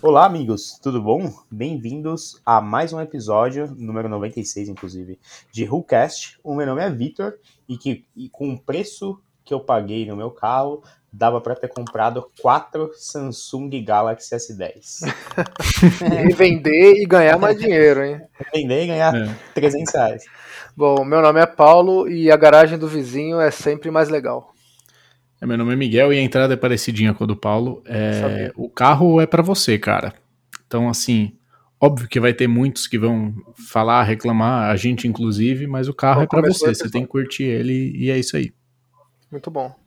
Olá, amigos, tudo bom? Bem-vindos a mais um episódio, número 96, inclusive, de WhoCast. O meu nome é Vitor e, que, e com o preço que eu paguei no meu carro, dava para ter comprado quatro Samsung Galaxy S10. e vender e ganhar mais dinheiro, hein? Vender e ganhar é. 300 reais. Bom, meu nome é Paulo e a garagem do vizinho é sempre mais legal. É, meu nome é Miguel e a entrada é parecidinha com a do Paulo. É, o carro é para você, cara. Então, assim, óbvio que vai ter muitos que vão falar, reclamar, a gente inclusive, mas o carro é para você. Você tem que curtir ele e é isso aí. Muito bom.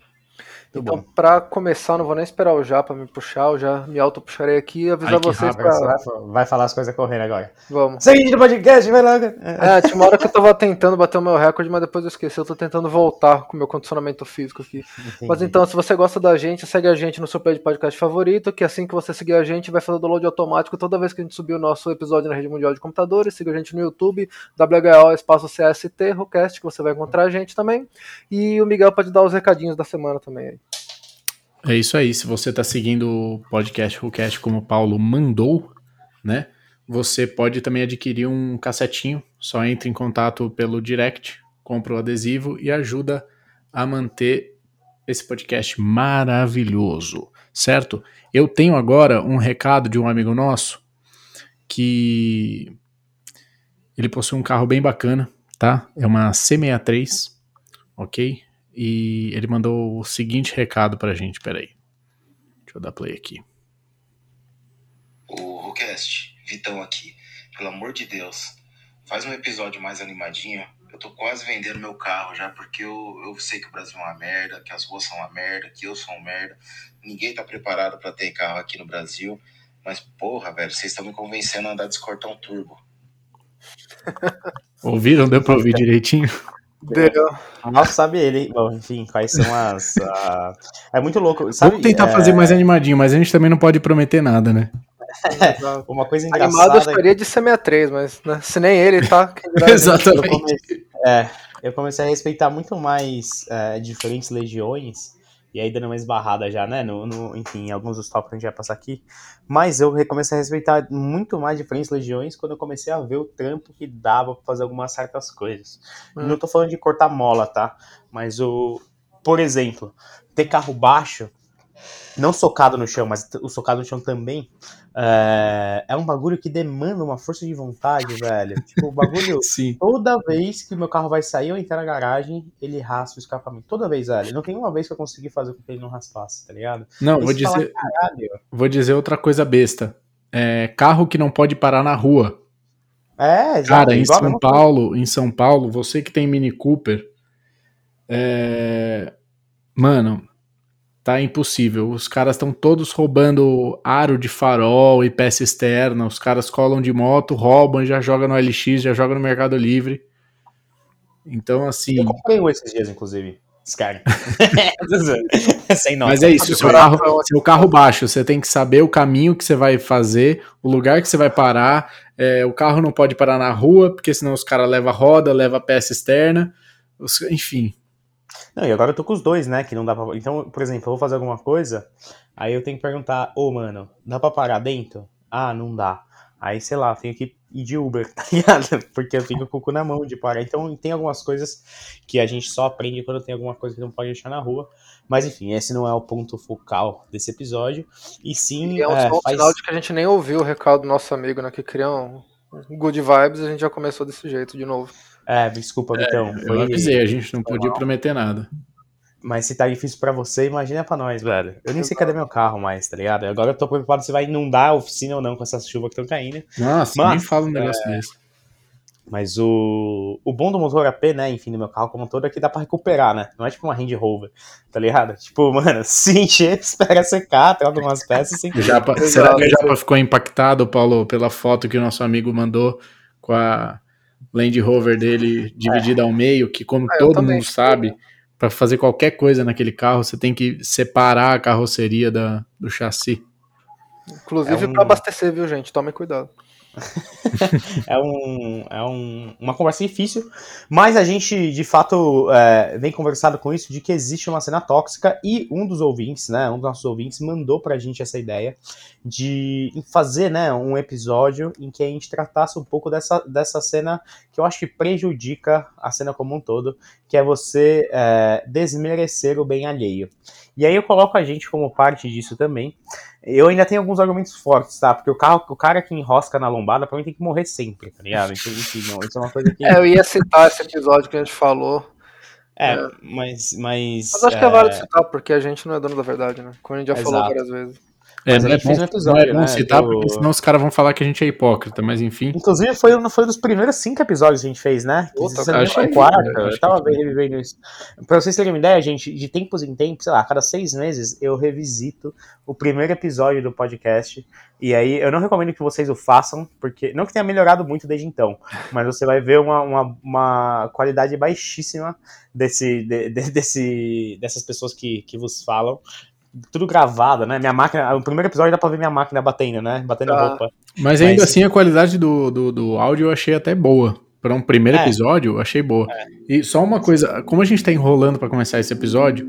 Então, para começar, não vou nem esperar o Japa me puxar, eu já me auto-puxarei aqui e avisar Ai, vocês pra... Vai, falar as coisas correndo agora. Vamos. Seguinte do podcast, vai lá. É, tinha uma hora que eu tava tentando bater o meu recorde, mas depois eu esqueci. Eu tô tentando voltar com o meu condicionamento físico aqui. Entendi. Mas então, se você gosta da gente, segue a gente no seu play de podcast favorito, que assim que você seguir a gente, vai fazer o download automático toda vez que a gente subir o nosso episódio na rede mundial de computadores. Siga a gente no YouTube, WHO espaço CST, Rocast, que você vai encontrar a gente também. E o Miguel pode dar os recadinhos da semana também aí. É isso aí. Se você está seguindo o podcast WhoCast como o Paulo mandou, né? Você pode também adquirir um cassetinho. Só entre em contato pelo direct, compra o adesivo e ajuda a manter esse podcast maravilhoso, certo? Eu tenho agora um recado de um amigo nosso que ele possui um carro bem bacana, tá? É uma C63, ok? E ele mandou o seguinte recado pra gente, peraí. Deixa eu dar play aqui. O Rocast, Vitão aqui. Pelo amor de Deus, faz um episódio mais animadinho. Eu tô quase vendendo meu carro já, porque eu, eu sei que o Brasil é uma merda, que as ruas são uma merda, que eu sou uma merda. Ninguém tá preparado para ter carro aqui no Brasil. Mas, porra, velho, vocês estão me convencendo a andar de escortão turbo. Ouviram? Deu pra ouvir direitinho? Deu. Nossa, sabe ele. Bom, enfim, quais são as. É muito louco. Sabe, Vamos tentar é... fazer mais animadinho, mas a gente também não pode prometer nada, né? Uma coisa engraçada. Animado eu estaria de C63, mas né, se nem ele tá. Exatamente. Eu comecei, é, eu comecei a respeitar muito mais é, diferentes legiões e aí dando uma esbarrada já, né? No, no, enfim, alguns dos tópicos que a gente vai passar aqui. Mas eu comecei a respeitar muito mais diferentes legiões quando eu comecei a ver o trampo que dava pra fazer algumas certas coisas. Hum. Não tô falando de cortar mola, tá? Mas o. Por exemplo, ter carro baixo não socado no chão, mas o socado no chão também, é, é um bagulho que demanda uma força de vontade, velho. Tipo, o bagulho, Sim. toda vez que meu carro vai sair ou entrar na garagem, ele raspa o escapamento. Toda vez, velho. Não tem uma vez que eu consegui fazer com que ele não raspasse, tá ligado? Não, vou dizer, vou dizer outra coisa besta. É, carro que não pode parar na rua. É, exato. Cara, em São Paulo, em São Paulo, você que tem Mini Cooper, é... mano, tá impossível. Os caras estão todos roubando aro de farol e peça externa. Os caras colam de moto, roubam, já jogam no LX, já jogam no Mercado Livre. Então, assim. Eu comprei um esses dias, inclusive. Nota. Mas é isso, seu carro, seu carro baixo, você tem que saber o caminho que você vai fazer, o lugar que você vai parar. É, o carro não pode parar na rua, porque senão os caras levam roda, leva peça externa. Os, enfim, não, e agora eu tô com os dois, né? Que não dá pra. Então, por exemplo, eu vou fazer alguma coisa, aí eu tenho que perguntar, ô, oh, mano, dá pra parar dentro? Ah, não dá. Aí, sei lá, tenho que ir de Uber, tá ligado? Porque eu fico com o cu na mão de parar. Então, tem algumas coisas que a gente só aprende quando tem alguma coisa que não pode deixar na rua. Mas, enfim, esse não é o ponto focal desse episódio. E sim. E é um é, faz... sinal de que a gente nem ouviu o recado do nosso amigo, né? Que cria um good vibes e a gente já começou desse jeito de novo. É, desculpa, Vitão. É, foi... Eu avisei, a gente não podia prometer nada. Mas se tá difícil para você, imagina para nós, velho. Eu nem sei cadê meu carro mais, tá ligado? Agora eu tô preocupado se vai inundar a oficina ou não com essas chuvas que estão caindo. Nossa, Mas, nem fala um negócio é... desse. Mas o, o bom do motor AP, né, enfim, do meu carro como um todo, é que dá pra recuperar, né? Não é tipo uma Range Rover, tá ligado? Tipo, mano, se encher, espera secar, troca umas peças sem Japa, Será que o Japa ficou impactado, Paulo, pela foto que o nosso amigo mandou com a Land Rover dele dividida é. ao meio, que como é, todo mundo sabe, para fazer qualquer coisa naquele carro, você tem que separar a carroceria da, do chassi. Inclusive é um... para abastecer, viu, gente? Tome cuidado. é um, é um, uma conversa difícil, mas a gente de fato é, vem conversado com isso de que existe uma cena tóxica e um dos ouvintes, né, um dos nossos ouvintes mandou pra gente essa ideia de fazer, né, um episódio em que a gente tratasse um pouco dessa, dessa cena que eu acho que prejudica a cena como um todo, que é você é, desmerecer o bem alheio. E aí eu coloco a gente como parte disso também. Eu ainda tenho alguns argumentos fortes, tá? Porque o, carro, o cara que enrosca na lombada, pra mim tem que morrer sempre, tá ligado? Então, enfim, não, isso é uma coisa que. É, eu ia citar esse episódio que a gente falou. É, é. mas. Mas, mas acho é... que é válido citar, porque a gente não é dono da verdade, né? Como a gente já Exato. falou várias vezes. É, não, é bom, episódio, não é bom né, citar, do... porque senão os caras vão falar que a gente é hipócrita, mas enfim. Inclusive, foi, foi um dos primeiros cinco episódios que a gente fez, né? Puta, Você acho foi quarta, eu, eu tava revivendo isso. Pra vocês terem uma ideia, gente, de tempos em tempos, sei lá, a cada seis meses, eu revisito o primeiro episódio do podcast. E aí, eu não recomendo que vocês o façam, porque não que tenha melhorado muito desde então, mas você vai ver uma, uma, uma qualidade baixíssima desse, de, de, desse, dessas pessoas que, que vos falam tudo gravado, né? Minha máquina. O primeiro episódio dá pra ver minha máquina batendo, né? Batendo ah. roupa. Mas ainda Mas... assim a qualidade do, do, do, áudio eu achei até boa. Para um primeiro é. episódio, eu achei boa. É. E só uma coisa, como a gente tá enrolando para começar esse episódio,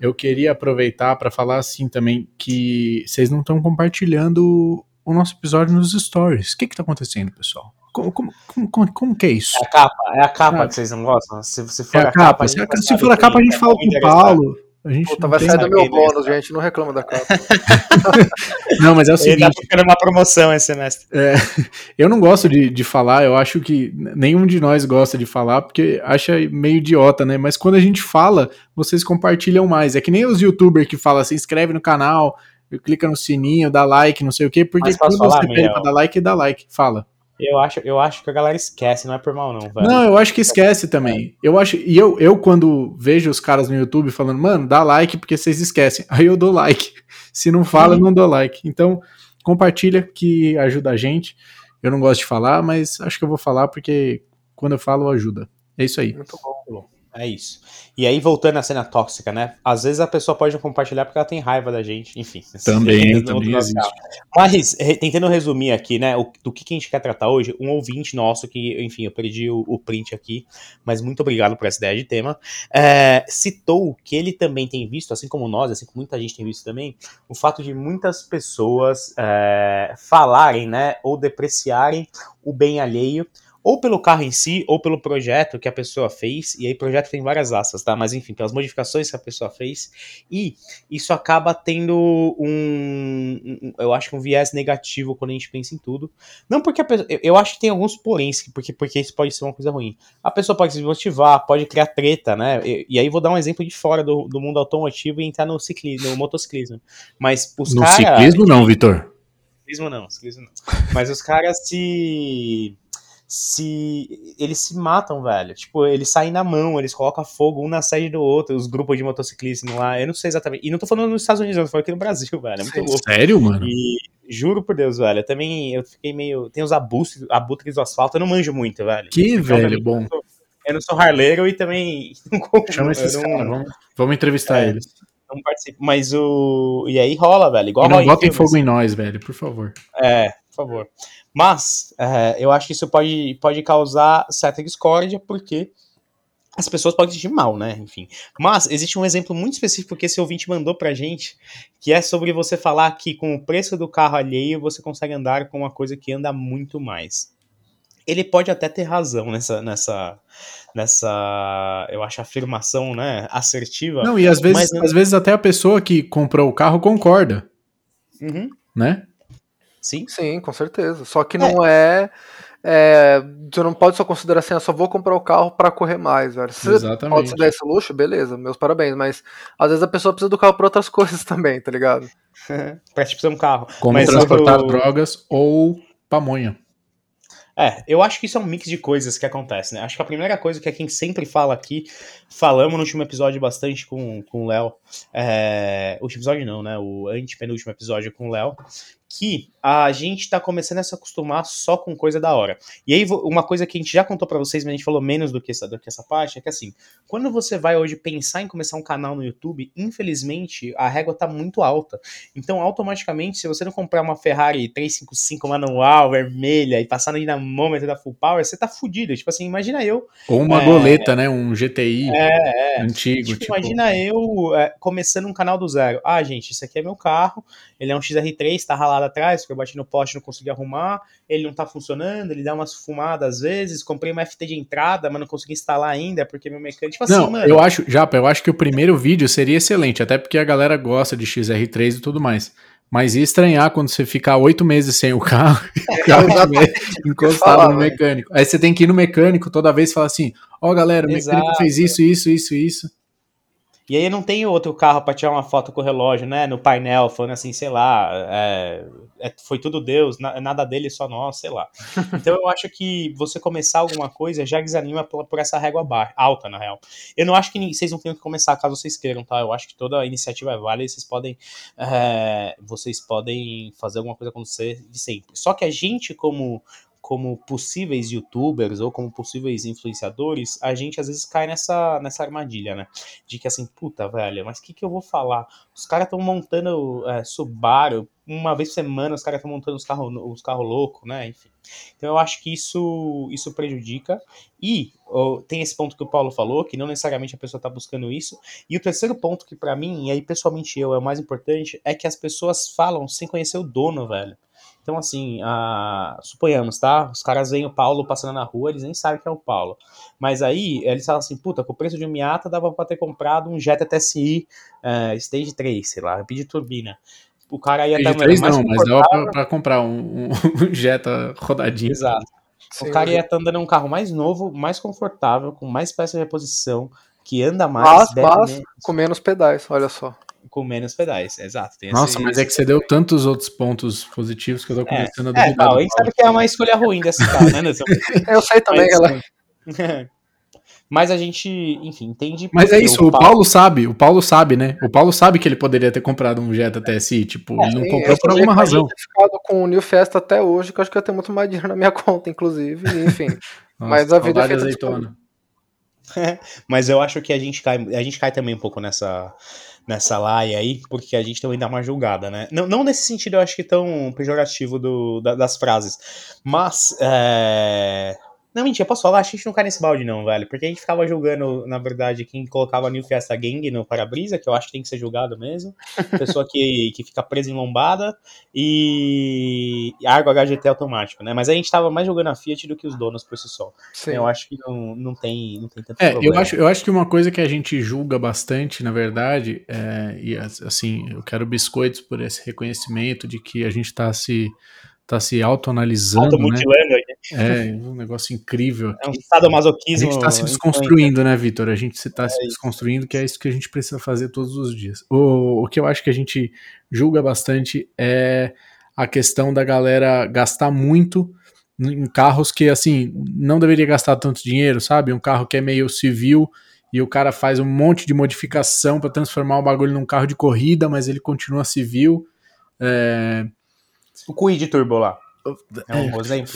eu queria aproveitar para falar assim também que vocês não estão compartilhando o nosso episódio nos stories. O que que tá acontecendo, pessoal? Como, como, como, como, que é isso? É a capa, é a capa ah. que vocês não gostam. Se, se for é a, a capa, capa se, se for a capa, a gente fala com o Paulo. A gente Puta, vai sair do meu bônus, gente. Não reclama da capa. não, mas é o seguinte. Ele tá ficando uma promoção esse semestre. É, eu não gosto de, de falar, eu acho que nenhum de nós gosta de falar, porque acha meio idiota, né? Mas quando a gente fala, vocês compartilham mais. É que nem os youtubers que falam, se inscreve no canal, clica no sininho, dá like, não sei o quê, porque quando você pede pra dar like, dá like. Fala. Eu acho, eu acho que a galera esquece, não é por mal, não, velho. Não, eu acho que esquece também. Eu acho. E eu, eu, quando vejo os caras no YouTube falando, mano, dá like porque vocês esquecem. Aí eu dou like. Se não fala, eu não dou like. Então, compartilha que ajuda a gente. Eu não gosto de falar, mas acho que eu vou falar porque quando eu falo, ajuda. É isso aí. Muito bom. É isso. E aí, voltando à cena tóxica, né? Às vezes a pessoa pode compartilhar porque ela tem raiva da gente, enfim. Também, também existe. Mas, tentando resumir aqui, né, o, do que, que a gente quer tratar hoje, um ouvinte nosso, que, enfim, eu perdi o, o print aqui, mas muito obrigado por essa ideia de tema, é, citou que ele também tem visto, assim como nós, assim como muita gente tem visto também, o fato de muitas pessoas é, falarem, né, ou depreciarem o bem alheio, ou pelo carro em si, ou pelo projeto que a pessoa fez, e aí projeto tem várias asas, tá? Mas enfim, pelas modificações que a pessoa fez, e isso acaba tendo um, um eu acho que um viés negativo quando a gente pensa em tudo. Não porque a pessoa, eu acho que tem alguns poréns, porque, porque isso pode ser uma coisa ruim. A pessoa pode se desmotivar, pode criar treta, né? E, e aí vou dar um exemplo de fora do, do mundo automotivo e entrar no ciclismo, no motociclismo. Mas os No cara, ciclismo não, Vitor. Ciclismo não, ciclismo não. Mas os caras se se eles se matam, velho. Tipo, eles saem na mão, eles colocam fogo um na sede do outro, os grupos de motociclistas lá. Eu não sei exatamente. E não tô falando nos Estados Unidos, eu tô falando aqui no Brasil, velho. É muito louco. Sério, mano? E juro por Deus, velho. Eu também eu fiquei meio. Tem os abutres, abutres do asfalto, eu não manjo muito, velho. Que então, velho, bom. Eu, eu não sou harleiro e também. Chama esses não... caras, vamos, vamos entrevistar é, eles. Não participo. Mas o. E aí rola, velho. Igual e não botem fogo em nós, velho, por favor. É, favor. Mas é, eu acho que isso pode, pode causar certa discórdia, porque as pessoas podem sentir mal, né? Enfim. Mas existe um exemplo muito específico que esse ouvinte mandou pra gente, que é sobre você falar que com o preço do carro alheio você consegue andar com uma coisa que anda muito mais. Ele pode até ter razão nessa, nessa, nessa, eu acho, afirmação, né, assertiva. Não, e às vezes, mas... às vezes até a pessoa que comprou o carro concorda, uhum. né? Sim? Sim, com certeza. Só que não é. é você não pode só considerar assim, eu só vou comprar o carro para correr mais, velho. Se Exatamente. pode se dar esse luxo, beleza, meus parabéns. Mas às vezes a pessoa precisa do carro para outras coisas também, tá ligado? Parece que precisa um carro. Como mas transportar drogas ou pamonha. É, eu acho que isso é um mix de coisas que acontece, né? Acho que a primeira coisa que é quem sempre fala aqui, falamos no último episódio bastante com, com o Léo, é, o último episódio não, né? O antepenúltimo episódio com o Léo, que a gente tá começando a se acostumar só com coisa da hora. E aí, uma coisa que a gente já contou para vocês, mas a gente falou menos do que, essa, do que essa parte, é que assim, quando você vai hoje pensar em começar um canal no YouTube, infelizmente, a régua tá muito alta. Então, automaticamente, se você não comprar uma Ferrari 355 manual, vermelha, e passar no dinamômetro da Full Power, você tá fudido. Tipo assim, imagina eu... Ou uma é, goleta, né? Um GTI é, é, antigo. Tipo, tipo... Imagina eu é, começando um canal do zero. Ah, gente, isso aqui é meu carro, ele é um XR3, tá ralado atrás, porque eu bati no poste não consegui arrumar, ele não tá funcionando, ele dá umas fumadas às vezes, comprei uma FT de entrada, mas não consegui instalar ainda, porque meu mecânico, tipo assim, não, mano... eu acho, Japa, eu acho que o primeiro vídeo seria excelente, até porque a galera gosta de XR3 e tudo mais. Mas ia estranhar quando você ficar oito meses sem o carro, o carro encostado falar, no mecânico. Aí você tem que ir no mecânico toda vez e falar assim: Ó, oh, galera, o Exato. mecânico fez isso, isso, isso, isso. E aí não tem outro carro para tirar uma foto com o relógio, né? No painel, falando assim, sei lá, é, é, foi tudo Deus, na, nada dele, só nós, sei lá. Então eu acho que você começar alguma coisa já desanima por, por essa régua baixa, alta, na real. Eu não acho que vocês não tenham que começar caso vocês queiram, tá? Eu acho que toda iniciativa é válida e vocês podem, é, vocês podem fazer alguma coisa acontecer de sempre. Só que a gente, como como possíveis youtubers ou como possíveis influenciadores, a gente às vezes cai nessa, nessa armadilha, né? De que assim, puta, velho, mas o que, que eu vou falar? Os caras estão montando é, Subaru, uma vez por semana os caras estão montando os carros os carro loucos, né? Enfim. Então eu acho que isso, isso prejudica. E tem esse ponto que o Paulo falou, que não necessariamente a pessoa está buscando isso. E o terceiro ponto que para mim, e aí pessoalmente eu, é o mais importante, é que as pessoas falam sem conhecer o dono, velho. Então, assim, a... suponhamos, tá? Os caras veem o Paulo passando na rua, eles nem sabem que é o Paulo. Mas aí, eles falam assim, puta, com o preço de um Miata dava pra ter comprado um Jetta TSI uh, eh, Stage 3, sei lá, pedir turbina. O cara ia estar mais não, mas dava pra, pra comprar um, um, Jetta rodadinho. Exato. Sim, o cara ia estar andando um carro mais novo, mais confortável, com mais peça de reposição, que anda mais. Mas, mas com menos pedais, olha só com menos pedais, exato. Nossa, esse, mas é que você deu tantos outros pontos positivos que eu tô é, começando é, a duvidar. É, não, a gente sabe que é uma escolha ruim desse carro, né, Eu sei também, galera. Mas a gente, enfim, entende. Mas é isso, o Paulo... Paulo... sabe, o Paulo sabe, né? O Paulo sabe que ele poderia ter comprado um Jetta TSI, tipo, é, ele não comprou por alguma razão. Eu ficado com o New Festa até hoje, que eu acho que eu tenho muito mais dinheiro na minha conta, inclusive, enfim. Nossa, mas a vida é feita azeitona. mas eu acho que a gente cai, a gente cai também um pouco nessa nessa laia aí, porque a gente também dá uma julgada, né? Não, não nesse sentido, eu acho que tão pejorativo do, da, das frases, mas é, não, mentira, posso falar? A gente não cai nesse balde, não, velho. Porque a gente ficava julgando, na verdade, quem colocava New Fiesta Gang no para-brisa, que eu acho que tem que ser julgado mesmo. Pessoa que, que fica presa em lombada. E. Argo HGT automático, né? Mas a gente tava mais jogando a Fiat do que os donos por si só. Sim. Eu acho que não, não, tem, não tem tanto é, problema. Eu acho, eu acho que uma coisa que a gente julga bastante, na verdade, é, e assim, eu quero biscoitos por esse reconhecimento de que a gente tá se tá se autoanalisando, né? É, um negócio incrível. É um estado masoquismo. A gente tá se desconstruindo, né, Vitor? A gente está é se desconstruindo, que é isso que a gente precisa fazer todos os dias. O, o que eu acho que a gente julga bastante é a questão da galera gastar muito em carros que, assim, não deveria gastar tanto dinheiro, sabe? Um carro que é meio civil e o cara faz um monte de modificação para transformar o bagulho num carro de corrida, mas ele continua civil. É, o Quid Turbo lá. É um bom exemplo.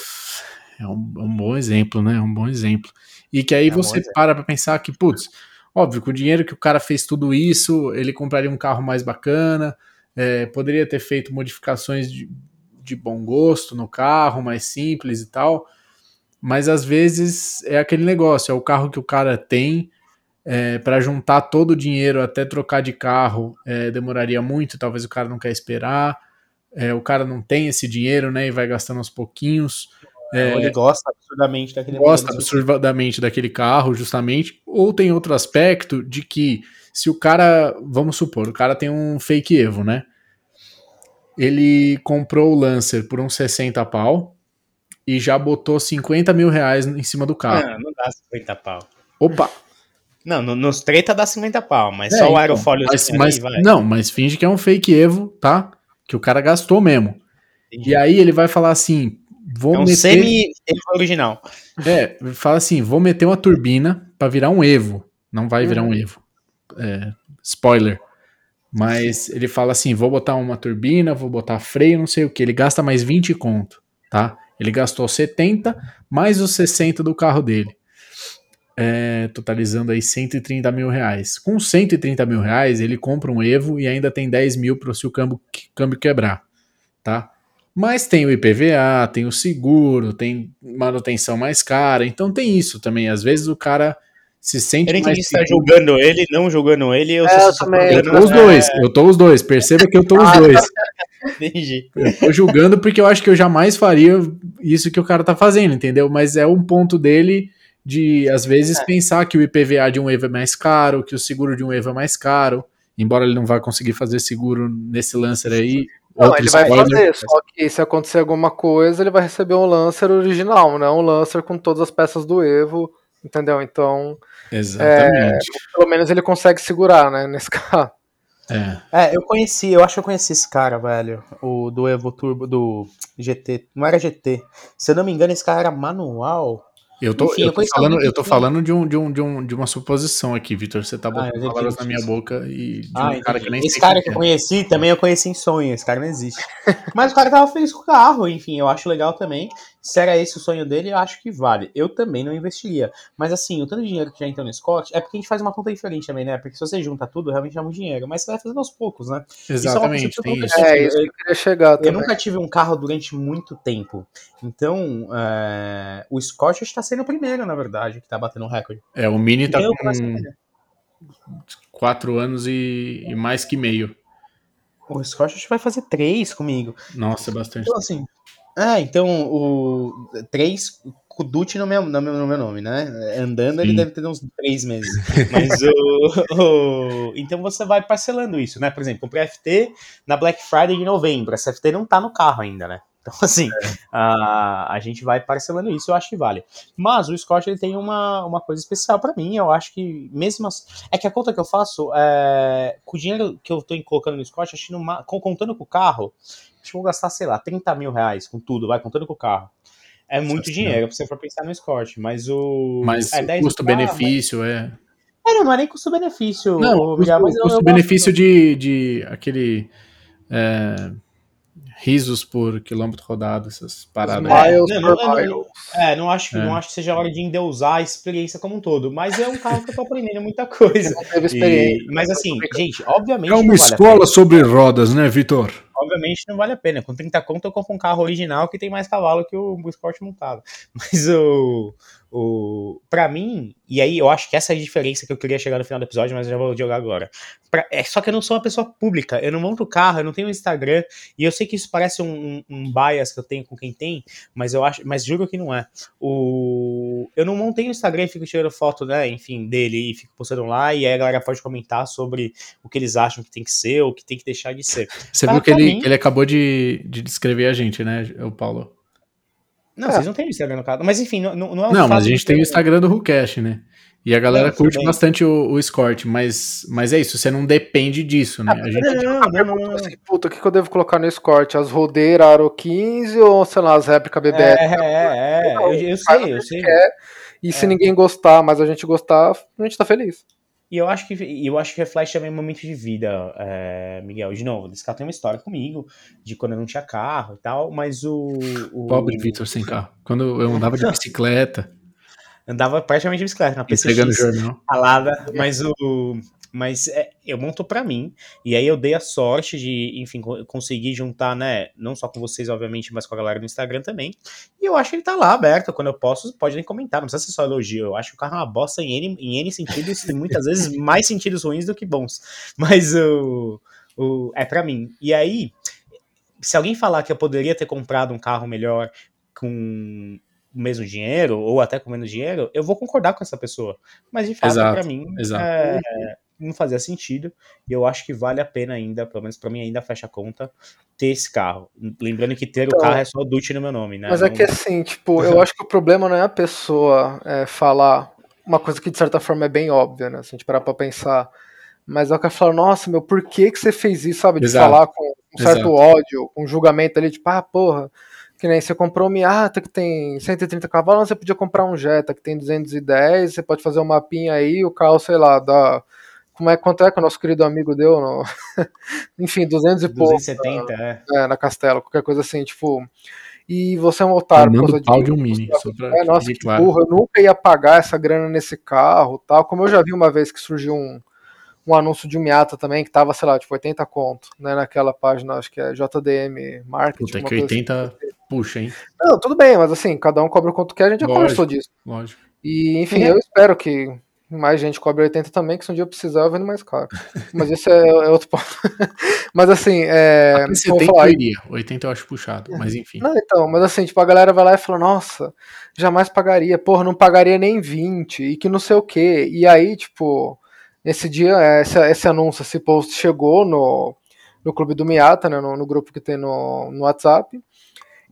É um, um, bom exemplo, né? É um bom exemplo. E que aí é você para pra pensar que, putz, óbvio, com o dinheiro que o cara fez tudo isso, ele compraria um carro mais bacana, é, poderia ter feito modificações de, de bom gosto no carro, mais simples e tal. Mas às vezes é aquele negócio, é o carro que o cara tem, é, para juntar todo o dinheiro até trocar de carro é, demoraria muito, talvez o cara não quer esperar é, o cara não tem esse dinheiro, né, e vai gastando aos pouquinhos. É, ele gosta absurdamente daquele Gosta absurdamente daquele carro, justamente. Ou tem outro aspecto de que se o cara, vamos supor, o cara tem um fake Evo, né? Ele comprou o Lancer por uns 60 pau e já botou 50 mil reais em cima do carro. Não, não dá 50 pau. Opa! Não, no, nos treta dá 50 pau, mas é, só o então, aerofólio mas, mas, Não, mas finge que é um fake Evo, tá? Que o cara gastou mesmo. Entendi. E aí ele vai falar assim, vou é um meter... semi original. É, fala assim, vou meter uma turbina para virar um Evo. Não vai virar um uhum. Evo. É, spoiler. Mas ele fala assim: vou botar uma turbina, vou botar freio, não sei o que. Ele gasta mais 20 conto, tá? Ele gastou 70 mais os 60 do carro dele. É, totalizando aí 130 mil reais. Com 130 mil reais, ele compra um Evo e ainda tem 10 mil para se o câmbio, câmbio quebrar, tá? Mas tem o IPVA, tem o seguro, tem manutenção mais cara, então tem isso também. Às vezes o cara se sente não mais entendi se tá julgando ele, não julgando ele, eu É, eu também. Eu tô os dois, eu tô os dois. Perceba que eu tô os dois. Entendi. Eu tô julgando porque eu acho que eu jamais faria isso que o cara tá fazendo, entendeu? Mas é um ponto dele de, às vezes, pensar que o IPVA de um Evo é mais caro, que o seguro de um Evo é mais caro, embora ele não vá conseguir fazer seguro nesse Lancer aí. Não, ele vai spoiler. fazer, só que se acontecer alguma coisa, ele vai receber um Lancer original, né? Um Lancer com todas as peças do Evo, entendeu? Então, Exatamente. pelo menos ele consegue segurar, né? Nesse carro. É. É, eu conheci, eu acho que eu conheci esse cara, velho. O do Evo Turbo, do GT. Não era GT. Se eu não me engano, esse cara era manual. Eu tô, Enfim, eu tô falando, eu que tô falando de, um, de, um, de, um, de uma suposição aqui, Vitor. Você tá Ah, botando eu palavras na minha boca e de Ah, um cara que nem Esse cara quem que eu é. conheci, também eu conheci em sonho. Esse cara não existe. Mas o cara tava feliz com o carro, enfim, eu acho legal também. Se era esse o sonho dele, eu acho que vale. Eu também não investiria. Mas assim, o tanto de dinheiro que já entrou no Scott, é porque a gente faz uma conta diferente também, né? Porque se você junta tudo, realmente é muito dinheiro. Mas você vai fazendo aos poucos, né? Exatamente, Isso é isso. coisa que eu É, isso que eu queria chegar Eu também. nunca tive um carro durante muito tempo. Então, é, o Scott está sendo o primeiro, na verdade, que tá batendo o recorde. É, o Mini tá Então, eu a com quatro anos e, e mais que meio. O Scott vai fazer três comigo. Nossa, é bastante. Então, assim. É, então o. Três com o Dutti no meu, no, meu, no meu nome, né? Andando ele Sim. deve ter uns três meses. Mas o, o- Então você vai parcelando isso, né? Por exemplo, comprei FT na Black Friday de novembro. Essa FT não tá no carro ainda, né? Então, assim, a, a gente vai parcelando isso, eu acho que vale. Mas o Scott ele tem uma, uma coisa especial pra mim, eu acho que mesmo assim, é que a conta que eu faço, é, com o dinheiro que eu tô colocando no Scott, acho que numa, contando com o carro, acho que vou gastar, sei lá, 30 mil reais com tudo, vai, contando com o carro. É muito Nossa dinheiro pra você for pensar no Scott, mas o. Mas é o 10 do custo-benefício é. É, não, não é nem custo-benefício. Não, custo-benefício de, de aquele. é, risos por quilômetro rodado, essas paradas. É, Miles não, não. É, não acho, que- É. não acho que seja hora de endeusar a experiência como um todo, mas é um carro que eu tô aprendendo muita coisa. E- mas assim, gente, obviamente É uma vale escola sobre rodas, né, Vitor? Obviamente não vale a pena. Com 30 conto eu compro um carro original que tem mais cavalo que o Sport montado. Mas o, o para mim, e aí eu acho que essa é a diferença que eu queria chegar no final do episódio, mas eu já vou jogar agora. Pra- é só que eu não sou uma pessoa pública, eu não monto carro, eu não tenho Instagram, e eu sei que isso parece um, um, um bias que eu tenho com quem tem, mas eu acho, mas juro que não é. O eu não montei o Instagram e fico tirando foto, né, enfim, dele e fico postando lá e aí a galera pode comentar sobre o que eles acham que tem que ser ou o que tem que deixar de ser. Você viu que pra ele, ele acabou de, de descrever a gente, né, o Paulo? Não, É. vocês não têm o Instagram no caso. Mas enfim, não, não é um Não, mas a gente tem o Instagram do WhoCast, né? E a galera Não, curte bem. bastante o, o Escort, mas, mas é isso, você não depende disso, né? A gente, Não, não, não, não. Assim, puta, o que, que eu devo colocar no escorte? As rodeiras Aro 15 ou, sei lá, as réplicas BBS? É, é, é. Eu, eu o sei, eu sei. quer. E se ninguém gostar, mas a gente gostar, a gente tá feliz. E eu acho que eu acho que reflete também um momento de vida, é, Miguel. De novo, esse carro tem uma história comigo, de quando eu não tinha carro e tal, mas o. o pobre Vitor sem carro. Quando eu andava de bicicleta, Andava praticamente de bicicleta na PCX. jornal. ralada, mas o. Mas é, eu monto pra mim, e aí eu dei a sorte de, enfim, co- conseguir juntar, né, não só com vocês, obviamente, mas com a galera do Instagram também, e eu acho que ele tá lá aberto, quando eu posso, pode nem comentar, não precisa ser só elogio, eu acho que o carro é uma bosta em N, em N sentidos, e muitas vezes mais sentidos ruins do que bons, mas o, o é pra mim, e aí, se alguém falar que eu poderia ter comprado um carro melhor com o mesmo dinheiro, ou até com menos dinheiro, eu vou concordar com essa pessoa. Mas de fato, pra mim, exato. é, não fazia sentido. E eu acho que vale a pena ainda, pelo menos pra mim ainda fecha a conta, ter esse carro. Lembrando que ter Então, o carro é só o Duty no meu nome, né? Mas é Não- que assim, tipo, eu acho que o problema não é a pessoa é, falar uma coisa que de certa forma é bem óbvia, né? Se a gente parar pra pensar. Mas é o cara falar, nossa, meu, por que, que você fez isso, sabe? De Exato. falar com um certo Exato. ódio, com um julgamento ali, tipo, ah, porra, que nem você comprou um Miata que tem 130 cavalos, você podia comprar um Jetta que tem 210, você pode fazer um mapinha aí, o carro, sei lá, dá como é, quanto é que o nosso querido amigo deu? No... Enfim, 200 e 270, pouco. 270, é. É, na Castelo, qualquer coisa assim, tipo. E você é um otário. por causa pau de um mini. Só pra É, nossa, que claro. burro, eu nunca ia pagar essa grana nesse carro tal. Como eu já vi uma vez que surgiu um, um anúncio de um Miata também, que tava, sei lá, tipo 80 conto, né, naquela página, acho que é JDM Marketing. Puta, que coisa assim. 80 puxa, hein? Não, tudo bem, mas assim, cada um cobra o quanto quer, a gente já Lógico. conversou disso. Lógico. E, enfim, eu espero que mais gente cobre 80 também, que se um dia eu precisar eu vendo mais caro. Mas isso é, é outro ponto. mas assim, é. Até eu vou 70 falar- eu iria. 80 eu acho puxado, mas enfim. Não, então, mas assim, tipo, a galera vai lá e fala, nossa, jamais pagaria, porra, não pagaria nem 20, e que não sei o quê. E aí, tipo, nesse dia, esse, esse anúncio, esse post chegou no, no Clube do Miata, né, no, no grupo que tem no, no WhatsApp,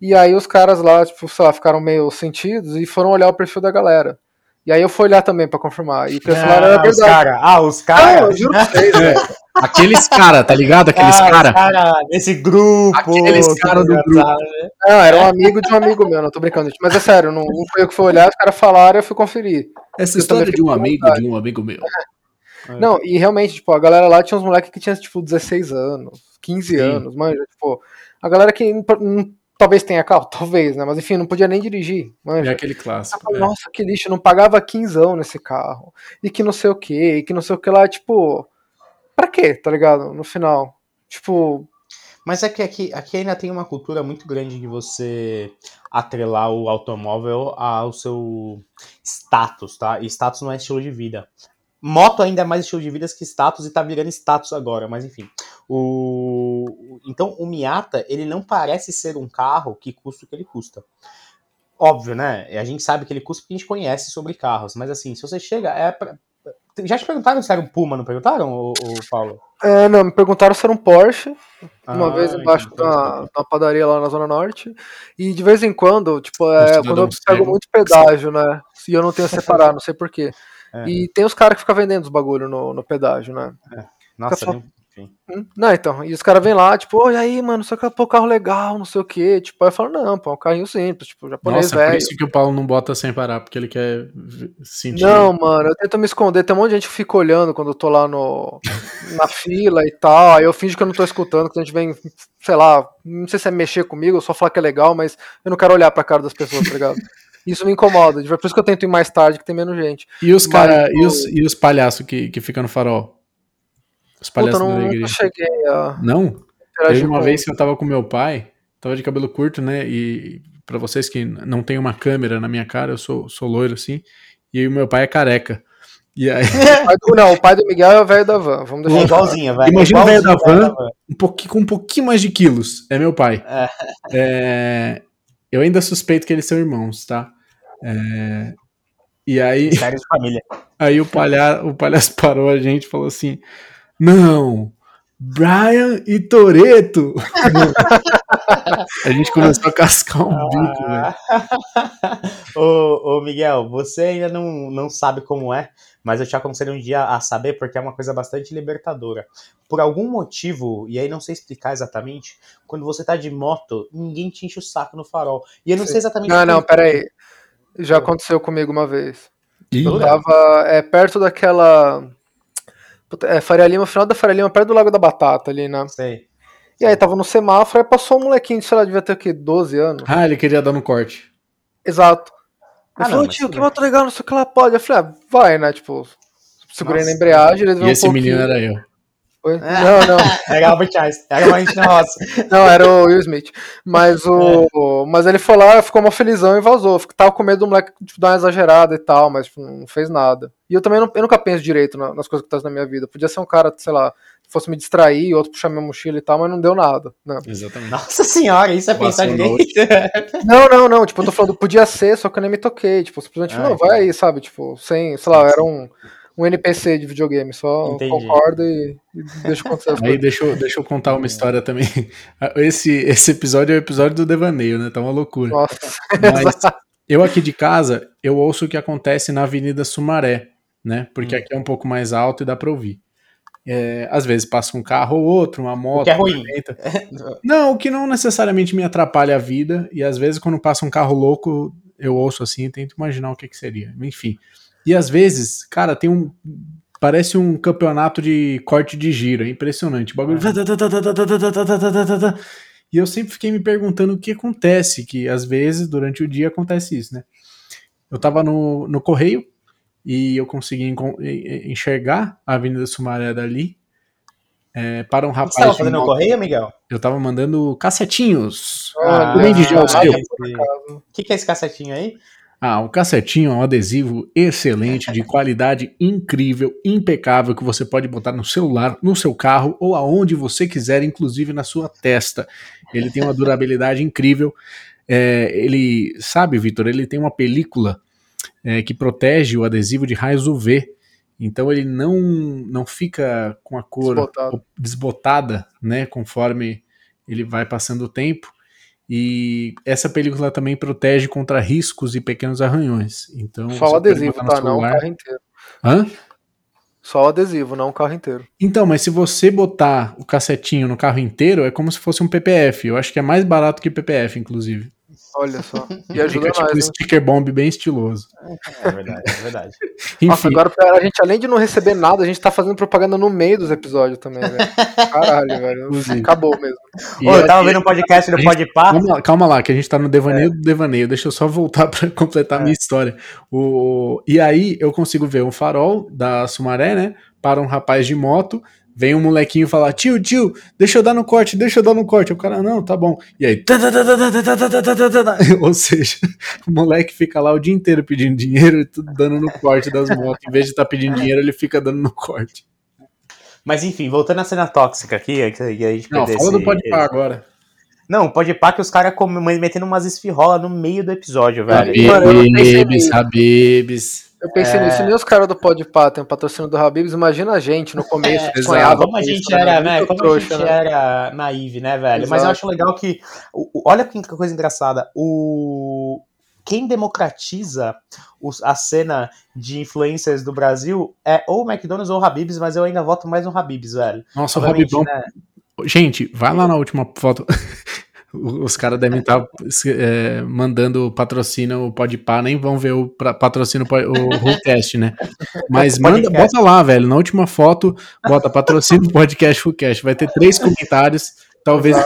e aí os caras lá, tipo, sei lá, ficaram meio sentidos e foram olhar o perfil da galera. E aí eu fui olhar também pra confirmar, e o pessoal era Ah, os verdade. cara. Ah, os caras. eu juro pra vocês, velho. Aqueles cara, tá ligado? Aqueles Ah, cara. os cara desse grupo. Aqueles que cara do engraçado, né? Não, era um amigo de um amigo meu, não tô brincando. Mas é sério, não, não foi eu que fui olhar, os caras falaram e eu fui conferir. Essa Eu história de um amigo de um amigo meu. Não, e realmente, tipo, a galera lá tinha uns moleques que tinham, tipo, 16 anos, 15 Sim. anos, manja, tipo, a galera que não- talvez tenha carro, talvez, né, mas enfim, não podia nem dirigir, É manja. aquele Você clássico. é. Nossa, que lixo, não pagava quinzão nesse carro, e que não sei o que, e que não sei o que lá, tipo, pra quê, tá ligado, no final, tipo, Mas é que aqui, aqui ainda tem uma cultura muito grande de você atrelar o automóvel ao seu status, tá? E status não é estilo de vida. Moto ainda é mais estilo de vida que status e tá virando status agora, mas enfim. O... Então o Miata, ele não parece ser um carro que custa o que ele custa. Óbvio, né? A gente sabe que ele custa porque a gente conhece sobre carros, mas assim, se você chega. É pra... Já te perguntaram se era um Puma, não perguntaram, o, Paulo? é, não, me perguntaram se era um Porsche, uma Ah, vez embaixo então, da, da padaria lá na Zona Norte. E de vez em quando, tipo, é, quando eu pego muito pedágio, né? E eu não tenho a separar, não sei porquê. É. E tem os caras que ficam vendendo os bagulho no, no pedágio, né? Nossa, Fica só- não- enfim. Não, então, e os caras vêm lá, tipo, oi, aí, mano, só que pô, carro legal, não sei o quê. Tipo, aí eu falo, não, pô, é um carrinho simples, tipo, japonês Nossa, é por velho. isso que o Paulo não bota sem parar, porque ele quer sentir. Não, mano, eu tento me esconder. Tem um monte de gente que fica olhando quando eu tô lá no, na fila e tal. Aí eu fingo que eu não tô escutando, que a gente vem, sei lá, não sei se é mexer comigo ou só falar que é legal, mas eu não quero olhar pra cara das pessoas, tá ligado? Isso me incomoda. Por isso que eu tento ir mais tarde, que tem menos gente. E os cara, Mas, e os, e os palhaços que, que ficam no farol? Os Puta, palhaços eu da não, alegria. nunca cheguei a Não? Teve uma vez que eu tava com meu pai, tava de cabelo curto, né? E pra vocês que não tem uma câmera na minha cara, eu sou, sou loiro assim, e o meu pai é careca. E aí, o pai do- Não, o pai do Miguel é o velho da van. Vamos É deixar igualzinho, velho. Imagina o velho da van. um pouquinho, com um pouquinho mais de quilos, é meu pai. É. É, eu ainda suspeito que eles são irmãos, tá? É, e aí, Sério de família. aí o, palha, o palhaço parou a gente e falou assim: Não, Brian e Toreto. a gente começou a cascar um bico, velho. ô, ô, Miguel, você ainda não, não sabe como é, mas eu te aconselho um dia a saber porque é uma coisa bastante libertadora. Por algum motivo, e aí não sei explicar exatamente, quando você tá de moto, ninguém te enche o saco no farol. E eu não Sim. sei exatamente. Não, não, por quê. pera aí. Já aconteceu comigo uma vez. Ih, Eu tava é, perto daquela. Puta, É, Faria Lima, final da Faria Lima, perto do Lago da Batata ali, né? Sei. E aí tava no semáforo, aí passou um molequinho, sei lá, devia ter o quê? 12 anos. Ah, ele queria dar no corte. Exato. Ah, Ele não, falou, mas tio, que moto legal, não sei o que lá pode. Eu falei, ah, vai, né? Tipo, segurei Nossa. na embreagem, ele E veio um esse pouquinho. menino era eu. Foi? Não, não. Era Albert Einstein. Era o Valentina Rossi. Não, era o Will Smith. Mas o. Mas ele foi lá, ficou uma felizão e vazou. Tava com medo do moleque tipo, dar uma exagerada e tal, mas tipo, não fez nada. E eu também não, eu nunca penso direito na- nas coisas que estão na minha vida. Podia ser um cara, sei lá, que fosse me distrair, outro puxar minha mochila e tal, mas não deu nada. Né? Exatamente. Nossa senhora, isso é pensar direito. Não, não, não. Tipo, eu tô falando, podia ser, só que eu nem me toquei. Tipo, simplesmente, Ah, não, vai aí, sabe? Tipo, sem, sei lá, era um, um NPC de videogame. Só Entendi. concordo e, e deixa acontecer Aí deixa eu, deixa eu contar uma história também. Esse, esse episódio é o episódio do devaneio, né? Tá uma loucura. Nossa. Mas eu aqui de casa, eu ouço o que acontece na Avenida Sumaré, né? Porque Hum. aqui é um pouco mais alto e dá pra ouvir. É, às vezes passa um carro ou outro, uma moto. O que é ruim. Não, o que não necessariamente me atrapalha a vida. E às vezes, quando passa um carro louco, eu ouço assim e tento imaginar o que, que seria. Enfim. E às vezes, cara, tem um. parece um campeonato de corte de giro, é impressionante. O bagulho. E eu sempre fiquei me perguntando o que acontece, que às vezes durante o dia acontece isso, né? Eu tava no, no correio e eu consegui enxergar a Avenida Sumaré dali. É, para um rapaz. Você tava fazendo no correio, Miguel? Eu tava mandando cassetinhos. Ah, ah, o que, que é esse cassetinho aí? Ah, o cassetinho é um adesivo excelente, de qualidade incrível, impecável, que você pode botar no celular, no seu carro ou aonde você quiser, inclusive na sua testa. Ele tem uma durabilidade incrível. É, ele, sabe, Vitor, ele tem uma película é, que protege o adesivo de raios UV. Então ele não, não fica com a cor Desbotado. desbotada, né, conforme ele vai passando o tempo. E essa película também protege contra riscos e pequenos arranhões. Então, Só o adesivo, tá? Não o carro inteiro. Hã? Só o adesivo, não o carro inteiro. Então, mas se você botar o cassetinho no carro inteiro, é como se fosse um PPF. Eu acho que é mais barato que PPF, inclusive. Olha só. E ajuda Fica, tipo, um sticker bomb bem estiloso. É verdade, é verdade. Nossa, agora a gente, além de não receber nada, a gente tá fazendo propaganda no meio dos episódios também, velho. Caralho, velho. Acabou mesmo. Ô, eu tava vendo um podcast do Podpah. Calma, calma lá, que a gente tá no devaneio é. do devaneio. Deixa eu só voltar pra completar a minha é. história. O, e aí eu consigo ver um farol da Sumaré, né? Para um rapaz de moto Vem um molequinho falar, tio, tio, deixa eu dar no corte, deixa eu dar no corte. O cara, não, tá bom. E aí, ou seja, o moleque fica lá o dia inteiro pedindo dinheiro e tudo dando no corte das motos. Em vez de estar tá pedindo dinheiro, ele fica dando no corte. Mas enfim, voltando à cena tóxica aqui, a gente Não, fala esse, do pode par agora. Não, pode pá que os caras metendo umas esfirrolas no meio do episódio, velho. Habibs, Habibs. Eu pensei é... nisso, nem os caras do Podpah tem o patrocínio do Habibs, imagina a gente no começo, é, sonhava como a gente isso, era, né? Como trouxa, a gente né? era naive, né, velho? Exato. Mas eu acho legal que, olha que coisa engraçada, o quem democratiza a cena de influencers do Brasil é ou o McDonald's ou o Habibs, mas eu ainda voto mais no Habibs, velho. Nossa, o Habibs. Né? Gente, vai lá na última foto. Os caras devem estar tá, é, mandando patrocínio o Podpah, nem vão ver o patrocínio o Rollcast, né? Mas manda, bota lá, velho, na última foto, bota patrocínio podcast Fullcast. Vai ter três comentários. Talvez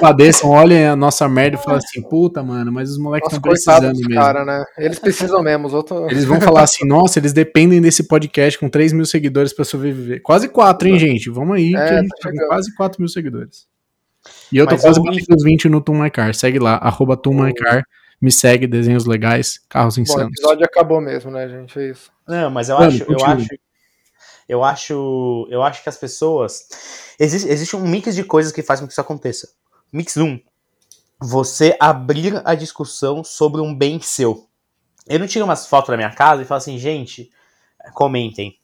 padeçam, olhem a nossa merda e falem assim, puta, mano, mas os moleques estão precisando mesmo. Cara, né? Eles precisam mesmo. Outro... Eles vão falar assim, nossa, eles dependem desse podcast com 3 mil seguidores para sobreviver. Quase 4, hein, gente? Vamos aí, é, que a gente tá com quase 4 mil seguidores. E eu tô Mas quase batendo os 20 no Tum My Car. Segue lá, arroba Car. Me segue, desenhos legais, carros insanos. Bom, o episódio acabou mesmo, né, gente? É isso. Não, mas eu Mano, acho, eu acho, eu acho, eu acho que as pessoas existe, existe um mix de coisas que faz com que isso aconteça. Mix 1. Um, você abrir a discussão sobre um bem seu. Eu não tiro umas fotos da minha casa e falo assim, gente, comentem.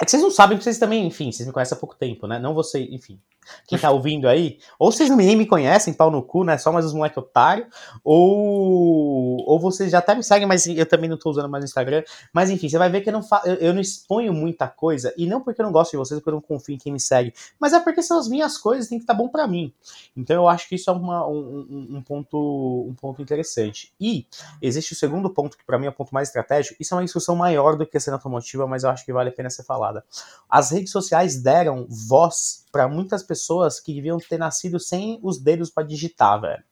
É que vocês não sabem, porque vocês também, enfim, vocês me conhecem há pouco tempo, né? Não você, enfim quem tá ouvindo aí, ou vocês nem me conhecem, pau no cu, né? Só mais os moleque otário, ou, ou vocês já até me seguem, mas eu também não tô usando mais o Instagram. Mas enfim, você vai ver que eu não, fa eu, não exponho muita coisa, e não porque eu não gosto de vocês, porque eu não confio em quem me segue, mas é porque são as minhas coisas, tem que estar tá bom para mim. Então eu acho que isso é uma, um, um, ponto, um ponto interessante. E existe o segundo ponto, que para mim é o ponto mais estratégico, isso é uma discussão maior do que a cena automotiva, mas eu acho que vale a pena ser falada. As redes sociais deram voz para muitas pessoas que deviam ter nascido sem os dedos para digitar, velho.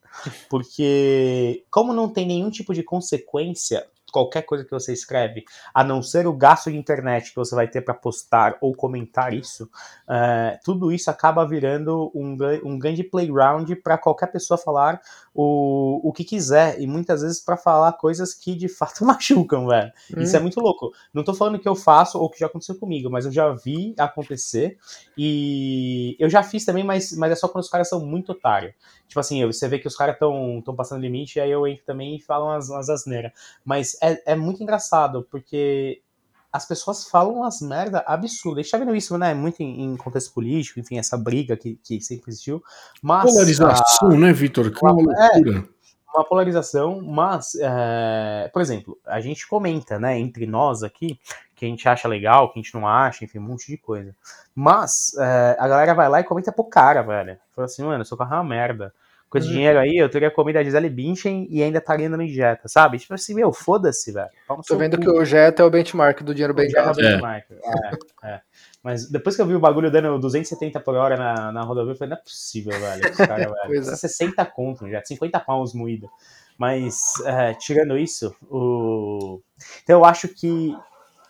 Porque, como não tem nenhum tipo de consequência qualquer coisa que você escreve, a não ser o gasto de internet que você vai ter para postar ou comentar isso, uh, tudo isso acaba virando um, um grande playground para qualquer pessoa falar o, o que quiser, e muitas vezes para falar coisas que de fato machucam, velho. Hum. Isso é muito louco. Não tô falando que eu faço ou que já aconteceu comigo, mas eu já vi acontecer, e eu já fiz também, mas, mas é só quando os caras são muito otários. Tipo assim, você vê que os caras estão tão passando limite, aí eu entro também e falo umas, umas asneiras. Mas é, é muito engraçado, porque as pessoas falam umas merda absurdas. A gente tá vendo isso, né? Muito em, em, contexto político, enfim, essa briga que, que sempre existiu. Mas, Polarização, a, né, Vitor? Que uma, uma loucura. É, uma polarização, mas, é, por exemplo, a gente comenta, né, entre nós aqui, que a gente acha legal, que a gente não acha, enfim, um monte de coisa. Mas é, a galera vai lá e comenta pro cara, velho. Fala assim, mano, seu carro é uma merda. Com esse Uhum. dinheiro aí, eu teria comido a Gisele Bündchen e ainda estaria indo no Jetta, sabe? Tipo assim, meu, foda-se, velho. Tô vendo cu. que o Jetta é o benchmark do dinheiro bem Já gasto. é benchmark. É, é. Mas depois que eu vi o bagulho dando 270 por hora na, na rodovia, eu falei, não é possível, velho. Esse cara, velho. Pois Custa é. 60 conto já, 50 pounds moído. Mas, é, tirando isso, o... então eu acho que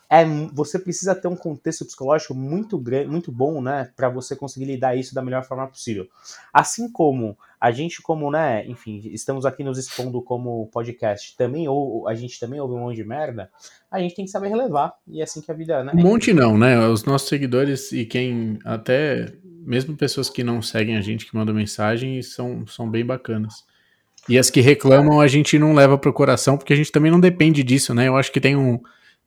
é, você precisa ter um contexto psicológico muito grande, muito bom, né, para você conseguir lidar isso da melhor forma possível. Assim como a gente, como, né, enfim, estamos aqui nos expondo como podcast, também ou a gente também ouve um monte de merda, a gente tem que saber relevar e é assim que a vida, né? Um monte não, né? Os nossos seguidores e quem até mesmo pessoas que não seguem a gente, que mandam mensagem, são, são bem bacanas. E as que reclamam a gente não leva pro coração, porque a gente também não depende disso, né? Eu acho que tem um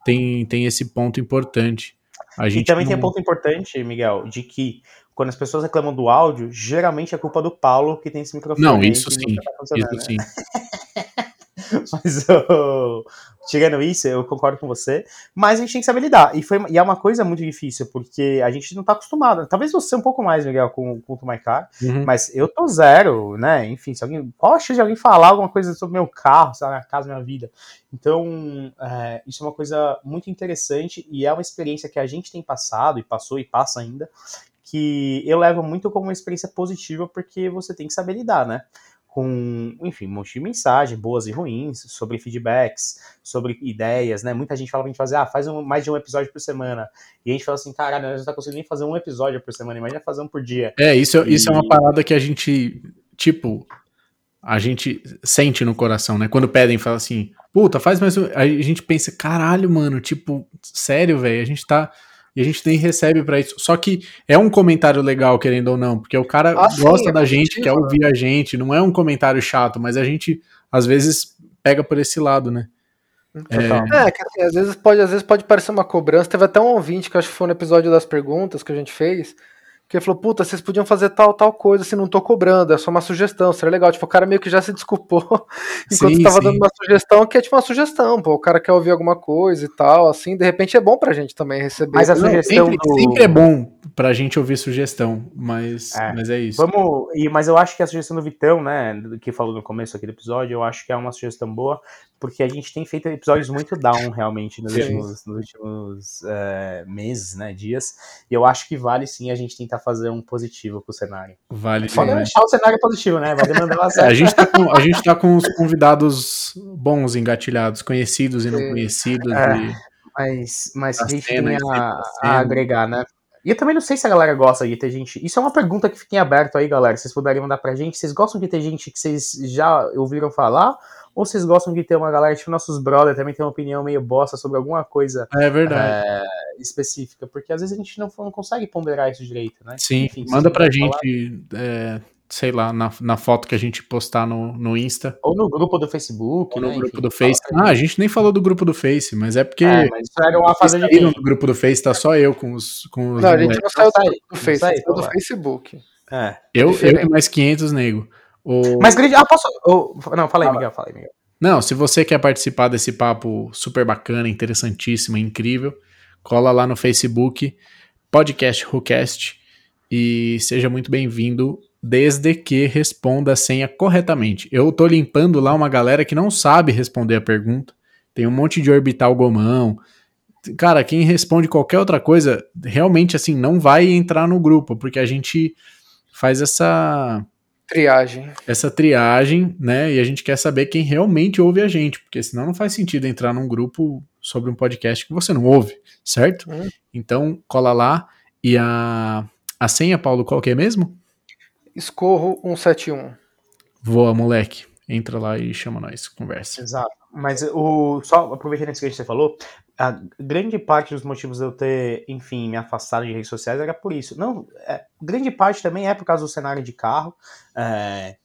tem, tem esse ponto importante. A E gente também não- tem um ponto importante, Miguel, de que quando as pessoas reclamam do áudio, geralmente é culpa do Paulo que tem esse microfone. Não, isso sim, tá Isso né? sim. Mas ô, tirando isso, eu concordo com você. Mas a gente tem que saber lidar. E, foi, e é uma coisa muito difícil, porque a gente não tá acostumado. Talvez você um pouco mais, Miguel, com, com o Tomaicar, Uhum. mas eu tô zero, né? Enfim, se alguém. Qual a chance de alguém falar alguma coisa sobre meu carro, sabe, minha casa, minha vida? Então, é, isso é uma coisa muito interessante e é uma experiência que a gente tem passado e passou e passa ainda, que eu levo muito como uma experiência positiva, porque você tem que saber lidar, né? Com, enfim, um monte de mensagem, boas e ruins, sobre feedbacks, sobre ideias, né? Muita gente fala pra gente fazer, ah, faz um- mais de um episódio por semana. E a gente fala assim, caralho, a gente não tá conseguindo nem fazer um episódio por semana, imagina fazer um por dia. É, isso, isso é uma E- parada que a gente, tipo, a gente sente no coração, né? Quando pedem, fala assim, puta, faz mais um. A gente pensa, caralho, mano, tipo, sério, velho, a gente tá. E a gente nem recebe pra isso. Só que é um comentário legal, querendo ou não, porque o cara Ah, sim, gosta é da gente, positivo, quer né? ouvir a gente, não é um comentário chato, mas a gente, às vezes, pega por esse lado, né? Total. É, que assim, às vezes pode, às vezes pode parecer uma cobrança. Teve até um ouvinte que acho que foi no episódio das perguntas que a gente fez, que ele falou, puta, vocês podiam fazer tal, tal coisa, assim, não tô cobrando, é só uma sugestão, seria legal. Tipo, o cara meio que já se desculpou enquanto Sim, tava sim. dando uma sugestão, que é tipo uma sugestão, pô, o cara quer ouvir alguma coisa e tal, assim, de repente é bom pra gente também receber. Mas a Não, sugestão Sempre, do- sempre é bom pra gente ouvir sugestão, mas É. mas é isso. Vamos. E, mas eu acho que a sugestão do Vitão, né, que falou no começo aqui do episódio, eu acho que é uma sugestão boa, porque a gente tem feito episódios muito down, realmente, nos Sim. últimos, nos últimos é, meses, né, dias. E eu acho que vale sim a gente tentar fazer um positivo com o cenário. Vale Foda demais. deixar o cenário positivo, né? Vai demandar uma É, a, certa. gente tá com, a gente tá com os convidados bons engatilhados, conhecidos e não Sim. conhecidos. É. e- Mas, mas Da a gente tem a, a agregar, né? E eu também não sei se a galera gosta de ter gente. Isso é uma pergunta que fica em aberto aí, galera. Vocês puderem mandar pra gente. Vocês gostam de ter gente que vocês já ouviram falar? Ou vocês gostam de ter uma galera, tipo nossos brother, também tem uma opinião meio bosta sobre alguma coisa É verdade. é, específica? Porque às vezes a gente não, não consegue ponderar isso direito, né? Sim, Enfim, manda pra gente, é, sei lá, na, na foto que a gente postar no, no Insta Ou no grupo do Facebook, ou no né? grupo Enfim, do fala Face. Ah, a gente. nem falou do grupo do Face, mas é porque É, mas isso era uma fase de do grupo do Face, tá só eu com os, com os Não, a gente moleques. não saiu do, do Face, sai, saiu do Facebook. É. eu, eu e mais 500 nego. O- Mas. Ah, posso. oh, não, fala aí, Miguel, fala aí, Miguel. Não, se você quer participar desse papo super bacana, interessantíssimo, incrível, cola lá no Facebook, Podcast WhoCast, e seja muito bem-vindo, desde que responda a senha corretamente. Eu tô limpando lá uma galera que não sabe responder a pergunta, tem um monte de orbital gomão. Cara, quem responde qualquer outra coisa, realmente assim, não vai entrar no grupo, porque a gente faz essa Triagem. essa triagem, né? E a gente quer saber quem realmente ouve a gente, porque senão não faz sentido entrar num grupo sobre um podcast que você não ouve, certo? Hum. Então, cola lá. E a, a senha, Paulo, qual que é mesmo? Escorro 171. Voa, moleque. Entra lá e chama nós, conversa. Exato. Mas o só aproveitando isso que você falou, a grande parte dos motivos de eu ter, enfim, me afastado de redes sociais era por isso. Não, é, grande parte também é por causa do cenário de carro, é,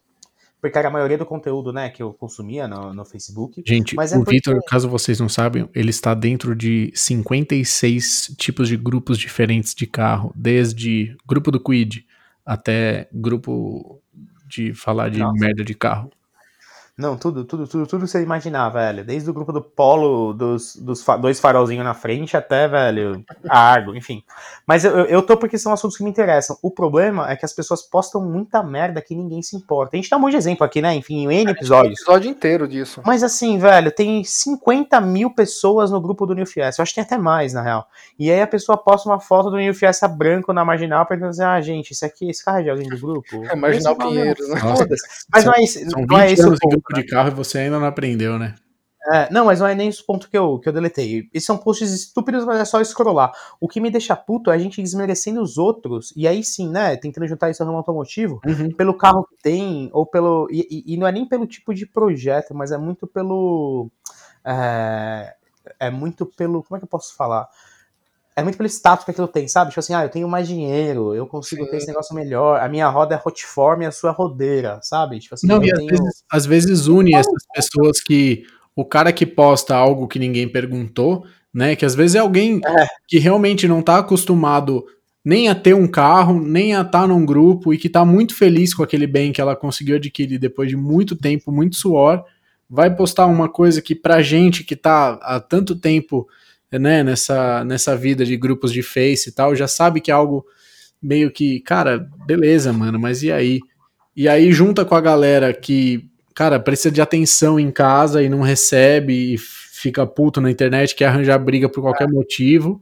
porque era a maioria do conteúdo, né, que eu consumia no, no Facebook. Gente, Mas é o porque- Vitor, caso vocês não sabem, ele está dentro de 56 tipos de grupos diferentes de carro, desde grupo do Quid até grupo de falar de Nossa. merda de carro. Não, tudo, tudo, tudo, tudo que você imaginar, velho. Desde o grupo do Polo, dos, dos fa- dois farolzinhos na frente, até, velho, a Argo, enfim. Mas eu, eu- tô porque são assuntos que me interessam. O problema é que as pessoas postam muita merda que ninguém se importa. A gente dá um monte de exemplo aqui, né? Enfim, em N episódios. Episódio inteiro disso. Mas assim, velho, tem 50 mil pessoas no grupo do New Fiesta. Eu acho que tem até mais, na real. E aí a pessoa posta uma foto do New Fiesta branco na marginal, perguntando assim: ah, gente, isso aqui, esse carro é de alguém do grupo? É Marginal Esse não, Pinheiros, né? Mas não é isso. São 20 Não é esse de carro e você ainda não aprendeu, né? É, não, mas não é nem esse ponto que eu, que eu deletei. Esses são posts estúpidos, mas é só scrollar. O que me deixa puto é a gente desmerecendo os outros, e aí sim, né, tentando juntar isso ao ramo automotivo, pelo carro que tem, ou pelo. E, e- e não é nem pelo tipo de projeto, mas é muito pelo. É, é muito pelo. Como é que eu posso falar? É muito pelo status que aquilo tem, sabe? Tipo assim, ah, eu tenho mais dinheiro, eu consigo Sim. ter esse negócio melhor, a minha roda é hotform e a sua é rodeira, sabe? Tipo assim, Não, e às tenho. vezes, às vezes une essas pessoas que o cara que posta algo que ninguém perguntou, né? Que às vezes é alguém É. que realmente não tá acostumado nem a ter um carro, nem a estar num grupo e que tá muito feliz com aquele bem que ela conseguiu adquirir depois de muito tempo, muito suor, vai postar uma coisa que pra gente que tá há tanto tempo, né, nessa, nessa vida de grupos de Face e tal, já sabe que é algo meio que, cara, beleza, mano, mas e aí? E aí junta com a galera que, cara, precisa de atenção em casa e não recebe e fica puto na internet, quer arranjar briga por qualquer motivo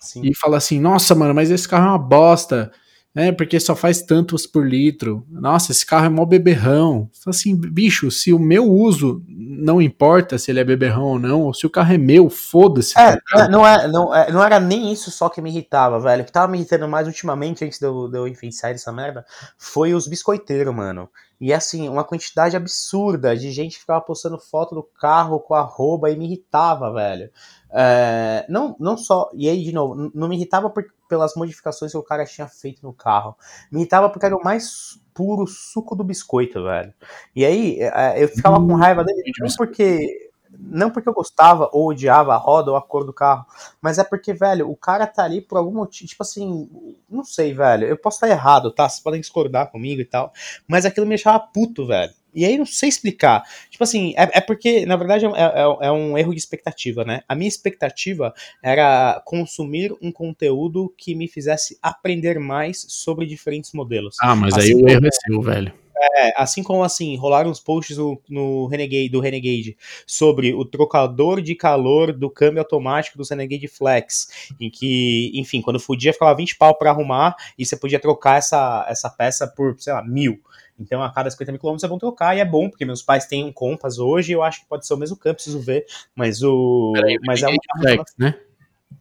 Sim. e fala assim: "Nossa, mano, mas esse carro é uma bosta". É, porque só faz tantos por litro. Nossa, esse carro é mó beberrão. Assim, bicho, se o meu uso não importa se ele é beberrão ou não, ou se o carro é meu, foda-se. É, não é- não, é, não, é- era nem isso só que me irritava, velho. O que tava me irritando mais ultimamente, antes de eu, enfim, sair dessa merda, foi os biscoiteiros, mano. E assim, uma quantidade absurda de gente ficava postando foto do carro com arroba e me irritava, velho. É, não, não só. E aí, de novo, não me irritava por- pelas modificações que o cara tinha feito no carro. Me irritava porque era o mais puro suco do biscoito, velho. E aí, é, eu ficava com raiva dele, não porque. Não porque eu gostava ou odiava a roda ou a cor do carro, mas é porque, velho, o cara tá ali por algum motivo. Tipo assim, não sei, velho. Eu posso estar errado, tá? Vocês podem discordar comigo e tal. Mas aquilo me deixava puto, velho. E aí não sei explicar. Tipo assim, é, é porque, na verdade, é, é- é um erro de expectativa, né? A minha expectativa era consumir um conteúdo que me fizesse aprender mais sobre diferentes modelos. Ah, mas Assim aí o erro é seu, velho. É, assim como assim, rolaram uns posts no, no Renegade, do Renegade sobre o trocador de calor do câmbio automático do Renegade Flex, em que, enfim, quando fudia ficava 20 pau pra arrumar e você podia trocar essa, essa peça por, sei lá, mil. Então a cada 50 mil quilômetros vão trocar e é bom, porque meus pais têm um Compass hoje eu acho que pode ser o mesmo câmbio, preciso ver, mas o... Peraí, mas é um... Flex, né?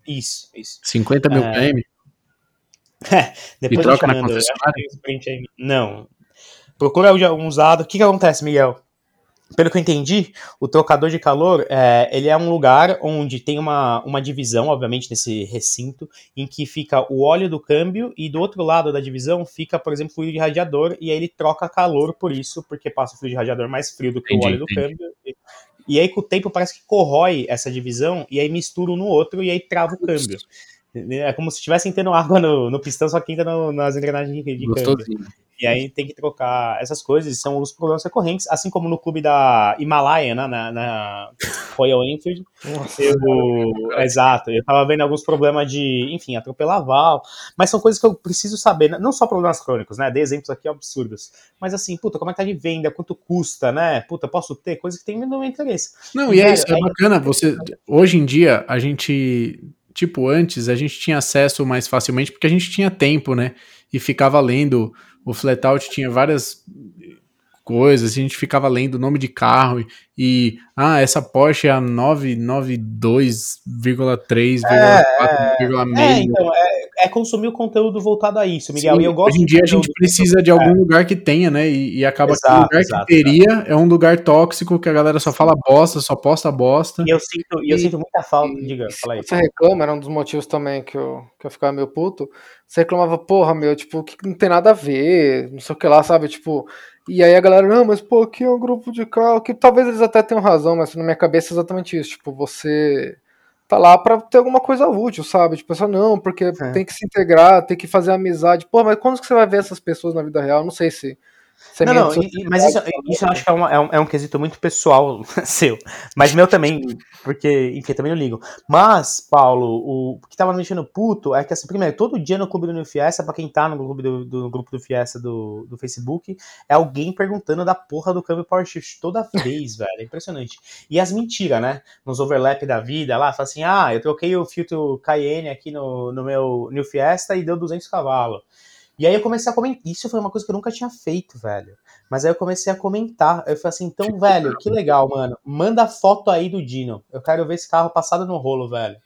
Isso, isso. 50 mil É. km? Depois E troca eu te na mando, eu concessionária? Não. Procura um usado. O que, que acontece, Miguel? Pelo que eu entendi, o trocador de calor é, ele é um lugar onde tem uma, uma divisão, obviamente, nesse recinto, em que fica o óleo do câmbio e do outro lado da divisão fica, por exemplo, fluido de radiador, e aí ele troca calor por isso, porque passa o fluido de radiador mais frio do que Entendi, o óleo do entendi. câmbio. E, e aí, com o tempo, parece que corrói essa divisão, e aí mistura um no outro, e aí trava o câmbio. É como se estivessem tendo água no, no pistão, só que entra no- nas engrenagens de, de câmbio. E aí tem que trocar essas coisas, são os problemas recorrentes, assim como no clube da Himalaia, né, na, na Royal Enfield. Eu, exato, eu tava vendo alguns problemas de, enfim, atropelar val, mas são coisas que eu preciso saber, né, não só problemas crônicos, né, dei exemplos aqui absurdos, mas assim, puta, como é que tá de venda, quanto custa, né, puta, posso ter, coisas que tem no meu interesse. Não, e é Velho, isso, é bacana. Você, hoje em dia, a gente, tipo, antes, a gente tinha acesso mais facilmente porque a gente tinha tempo, né? E ficava lendo. O Flatout tinha várias coisas, a gente ficava lendo o nome de carro e, e, ah, essa Porsche é a 992,3,4,6. É, então, é, é consumir o conteúdo voltado a isso, Miguel, Sim, e eu gosto hoje em dia a gente precisa de algum lugar que tenha, né? E, e acaba que o Exato, lugar exato, que teria é um lugar tóxico que a galera só fala bosta, só posta bosta. E eu sinto, e eu sinto muita falta, E- diga, fala aí. você reclama, era um dos motivos também que eu, que eu ficava meio puto. Você reclamava, porra, meu, tipo, que não tem nada a ver, não sei o que lá, sabe? Tipo, e aí a galera, não, mas pô, aqui é um grupo de carro, que talvez eles até tenham razão, mas na minha cabeça é exatamente isso. Tipo, você tá lá pra ter alguma coisa útil, sabe? Tipo, pessoal, não, porque tem que se integrar, tem que fazer amizade. Pô, mas quando que você vai ver essas pessoas na vida real? Não sei se Não, não, e- mas isso, isso eu acho que é, uma- é um, é um quesito muito pessoal seu. Mas meu também, porque, enfim, também não ligo. Mas, Paulo, o que tava me deixando puto é que, assim, primeiro, todo dia no clube do New Fiesta, pra quem tá no clube do, do grupo do Fiesta do, do Facebook, é alguém perguntando da porra do câmbio Power Shift toda vez, velho. É impressionante. E as mentiras, né? Nos overlap da vida lá, fala assim: ah, eu troquei o filtro Cayenne aqui no, no meu New Fiesta e deu 200 cavalos. E aí eu comecei a comentar. Isso foi uma coisa que eu nunca tinha feito, velho. Mas aí eu comecei a comentar. Eu falei assim, então, velho, que legal, mano. Manda foto aí do Dino. Eu quero ver esse carro passado no rolo, velho.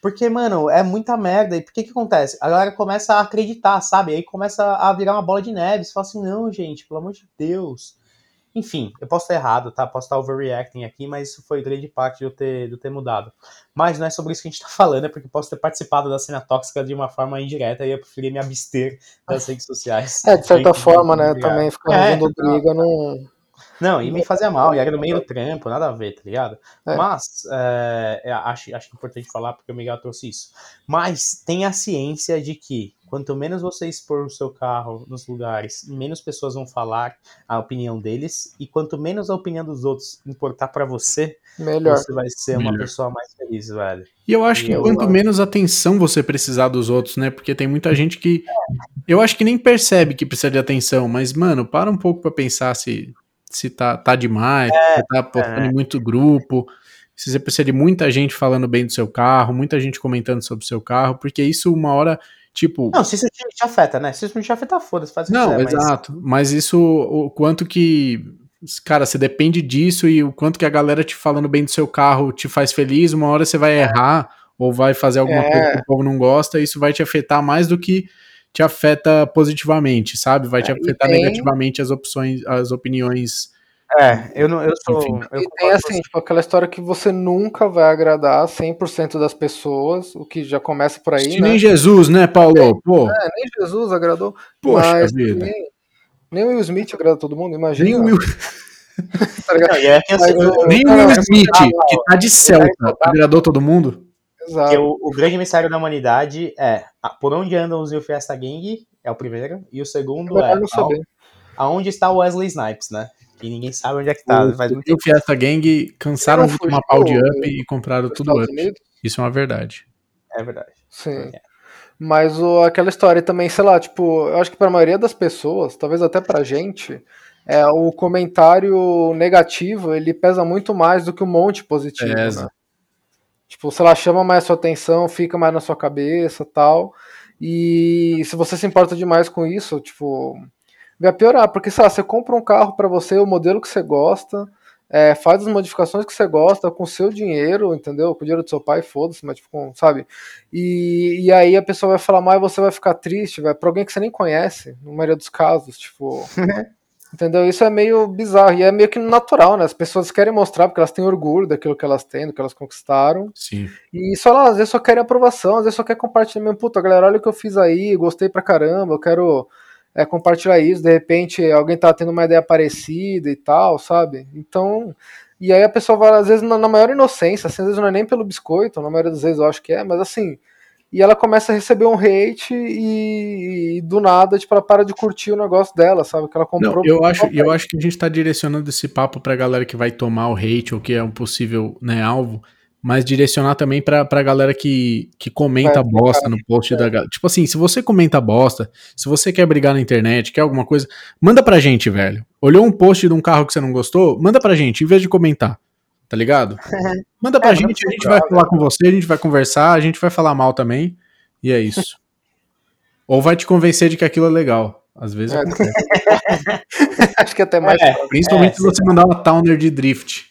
Porque, mano, é muita merda. E por que que acontece? A galera começa a acreditar, sabe? Aí começa a virar uma bola de neve. Você fala assim, não, gente, pelo amor de Deus. Enfim, eu posso estar errado, tá? Posso estar overreacting aqui, mas isso foi grande parte de eu ter, de eu ter mudado. Mas não é sobre isso que a gente tá falando, é porque posso ter participado da cena tóxica de uma forma indireta e eu preferia me abster das redes sociais. É, de certa forma, né? Também ficar É, fazendo briga não. Não, e me fazia mal, e era no meio do trampo, nada a ver, tá ligado? É. Mas, é, é, acho, acho importante falar porque o Miguel trouxe isso. Mas tenha ciência de que quanto menos você expor o seu carro nos lugares, menos pessoas vão falar a opinião deles, e quanto menos a opinião dos outros importar pra você, Melhor. você vai ser uma Melhor. pessoa mais feliz, velho. E eu acho que Eu quanto acho. menos atenção você precisar dos outros, né? Porque tem muita gente que. Eu acho que nem percebe que precisa de atenção, mas, mano, para um pouco pra pensar se, se tá, tá demais, se você tá postando é. muito grupo, se você precisa de muita gente falando bem do seu carro, muita gente comentando sobre o seu carro, porque isso uma hora, tipo. Não, se isso te, te afeta, né? Se isso não te afeta, foda-se, faz o que Não, quiser, mas- exato. Mas isso, o quanto que. Cara, você depende disso e o quanto que a galera te falando bem do seu carro te faz feliz, uma hora você vai errar ou vai fazer alguma É. coisa que o povo não gosta, isso vai te afetar mais do que te afeta positivamente, sabe? Vai te É, e afetar tem- negativamente as opções, as opiniões. É, eu, não, eu sou. Enfim. eu E tem assim, tipo, aquela história que você nunca vai agradar 100% das pessoas, o que já começa por aí, Se né? nem Jesus, né, Paulo? Pô, É, nem Jesus agradou. poxa mas vida. Nem, nem o Will Smith agrada todo mundo, imagina. Nem o Will, tá e é assim, Mas eu- nem o Will é Smith, que tá de Celta, agradou todo mundo? Exato. Porque o, o grande mistério da humanidade é a- por onde andam os Zil Fiesta Gang, é o primeiro, e o segundo é ao- aonde está o Wesley Snipes, né? Que ninguém sabe onde é que tá. faz muito o, o Fiesta Gang cansaram de tomar pau de up e compraram tudo up. Unidos? Isso é uma verdade. É verdade. Sim. É. Mas o, aquela história também, sei lá, tipo, eu acho que pra maioria das pessoas, talvez até pra gente, é, o comentário negativo, ele pesa muito mais do que um monte positivo, Pesa. né? Tipo, sei lá, chama mais sua atenção, fica mais na sua cabeça tal. E se você se importa demais com isso, tipo, vai piorar, porque, sei lá, você compra um carro pra você, o modelo que você gosta, é, faz as modificações que você gosta com o seu dinheiro, entendeu? Com o dinheiro do seu pai, foda-se, mas tipo, com- sabe? E, e aí a pessoa vai falar mal e você vai ficar triste, vai pra alguém que você nem conhece, na maioria dos casos, tipo. entendeu? Isso é meio bizarro e é meio que natural, né? As pessoas querem mostrar porque elas têm orgulho daquilo que elas têm, do que elas conquistaram. Sim. E só lá, às vezes só querem aprovação, às vezes só quer compartilhar mesmo, puta, galera, olha o que eu fiz aí, gostei pra caramba, eu quero é, compartilhar isso, de repente alguém tá tendo uma ideia parecida e tal, sabe? Então, e aí a pessoa vai, às vezes, na, na maior inocência, assim, às vezes não é nem pelo biscoito, na maioria das vezes eu acho que é, mas assim, e ela começa a receber um hate e, e do nada, tipo, ela para de curtir o negócio dela, sabe? Que ela comprou. Não, eu acho, eu acho que a gente tá direcionando esse papo pra galera que vai tomar o hate ou que é um possível né, alvo, mas direcionar também pra, pra galera que, que comenta bosta no post é. da galera. Tipo assim, se você comenta bosta, se você quer brigar na internet, quer alguma coisa, manda pra gente, velho. Olhou um post de um carro que você não gostou? Manda pra gente, em vez de comentar. Tá ligado? Manda pra É, gente, a gente vai falar com você, a gente vai conversar, a gente vai falar mal também. E é isso. Ou vai te convencer de que aquilo é legal. Às vezes É. Acho que até mais. É, Principalmente É, se você mandar uma Towner de drift.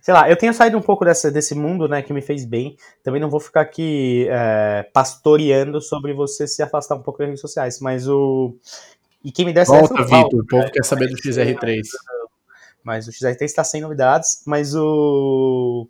sei lá, eu tenho saído um pouco dessa, desse mundo, né, que me fez bem. Também não vou ficar aqui é, pastoreando sobre você se afastar um pouco das redes sociais, mas o. E quem me desse essa Volta, é Vitor. O povo né? quer saber do XR3. Mas o XR3 está sem novidades, mas o.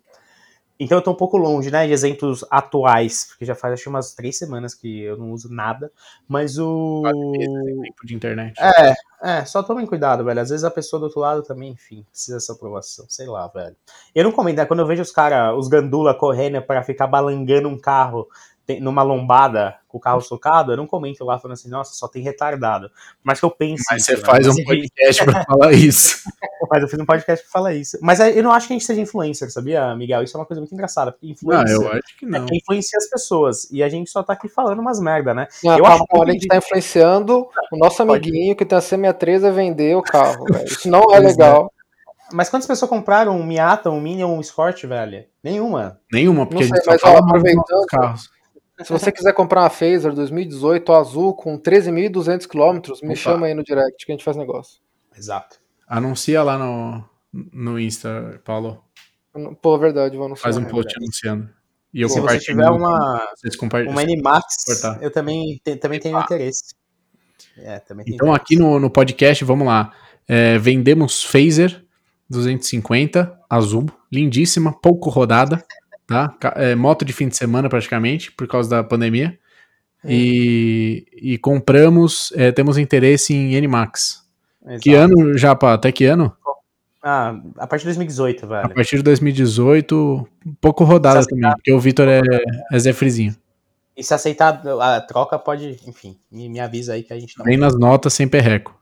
Então eu tô um pouco longe, né, de exemplos atuais, porque já faz acho umas três semanas que eu não uso nada, mas o. Tempo de internet. É, é, só tomem cuidado, velho. Às vezes a pessoa do outro lado também, enfim, precisa dessa aprovação, sei lá, velho. Eu não comento, né? Quando eu vejo os caras, os gandula correndo pra ficar balangando um carro tem- numa lombada com o carro socado, eu não comento lá falando assim, nossa, só tem retardado. Mas que eu penso. Mas isso, você né? faz um podcast pra falar isso. Mas eu fiz um podcast que fala isso. Mas é, eu não acho que a gente seja influencer, sabia, Miguel? Isso é uma coisa muito engraçada. Porque Não, influencer eu acho que é não. quem influencia as pessoas. E a gente só tá aqui falando umas merda, né? Não, Eu calma, acho que- a gente tá influenciando o nosso Pode. amiguinho que tem a C63 a vender o carro, velho. Isso não é Pois é. legal. Mas quantas pessoas compraram um Miata, um Mini ou um Escort, velho? Nenhuma. Nenhuma, porque Não a gente sei, só mas, fala aproveitando- carros. Se você quiser comprar uma Phaser 2018 azul com 13.200 km, me Opa. chama aí no direct que a gente faz negócio. Exato. Anuncia lá no, no Insta, Paulo. Pô, verdade, vou anunciar. Faz um post verdade. anunciando. E eu Se você compartilho. tiver no- uma, Vocês compartilham. uma N-Max, eu também, te- também tenho interesse. É, também tenho Então aqui no, no podcast, vamos lá. É, vendemos Phaser 250 azul, lindíssima, pouco rodada, tá? É, moto de fim de semana praticamente, por causa da pandemia. E, e compramos, é, temos interesse em N-Max. Que ano, Japa? Até que ano? Ah, a partir de 2018, A velho. partir de 2018, pouco rodada Precisa também, porque o Vitor é, é Zé Frizinho. E se aceitar a troca, pode, enfim, me, me avisa aí que a gente não. Vem nas notas sem perreco.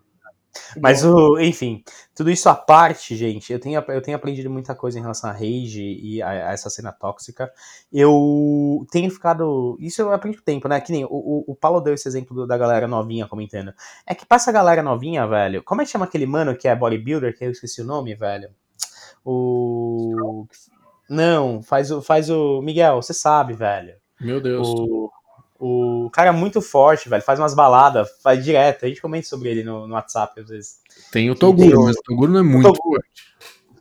Mas o, enfim, tudo isso à parte, gente, eu tenho, eu tenho aprendido muita coisa em relação a rage e a, a essa cena tóxica. Eu tenho ficado. Isso eu aprendi com o tempo, né? Que nem o, o, o Paulo deu esse exemplo do- da galera novinha comentando. É que pra essa galera novinha, velho. Como é que chama aquele mano que é bodybuilder, que eu esqueci o nome, velho? O. Não, faz o. Faz o. Miguel, você sabe, velho. Meu Deus. O, o cara é muito forte, velho. Faz umas baladas, faz direto. A gente comenta sobre ele no, no WhatsApp às vezes. Tem o Toguro, mas o Toguro não é muito Toguro.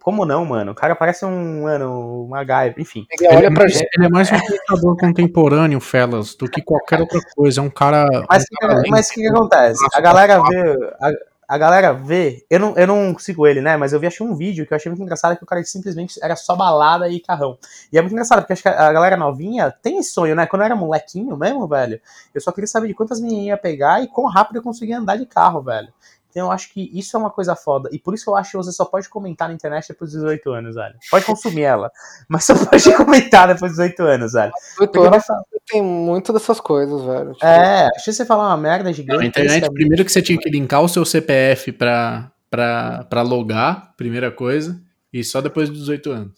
Como não, mano? O cara parece um, mano, uma MacGyver, enfim. Ele olha é, pra mais, ele é mais um lutador contemporâneo, Felas, do que qualquer outra coisa. É um cara. Mas um o que, cara mas o que, que acontece? A galera vê. A, a galera vê. Eu não, eu não sigo ele, né? Mas eu vi achei um vídeo que eu achei muito engraçado que o cara simplesmente era só balada e carrão. E é muito engraçado, porque acho que a galera novinha tem sonho, né? Quando eu era molequinho mesmo, velho, eu só queria saber de quantas menininhas ia pegar e quão rápido eu conseguia andar de carro, velho. Então eu acho que isso é uma coisa foda. E por isso eu acho que você só pode comentar na internet depois dos 18 anos, velho. Pode consumir ela. Mas só pode comentar depois dos 18 anos, velho. Porque Doutor, vai falar- tem muito dessas coisas, velho. Tipo, É, acho que você falar uma merda Na gigante. internet, isso é primeiro que você tinha que linkar o seu CPF pra, pra, pra logar, primeira coisa, e só depois dos 18 anos.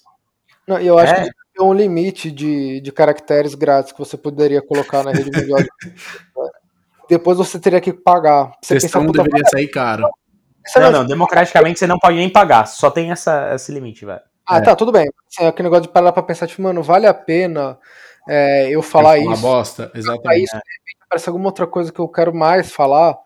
Não, e eu acho É. que tem um limite de, de caracteres grátis que você poderia colocar na rede mundial. de- Depois você teria que pagar. Você Questão pensa, puta, deveria sair caro. esse Não, negócio- não, democraticamente você não pode nem pagar, só tem essa, esse limite, velho. Ah, tá, tudo bem. Assim, é aquele negócio de parar pra pensar, tipo, mano, vale a pena é, eu falar Uma isso? bosta, Aí exatamente. isso, de repente, aparece alguma outra coisa que eu quero mais falar,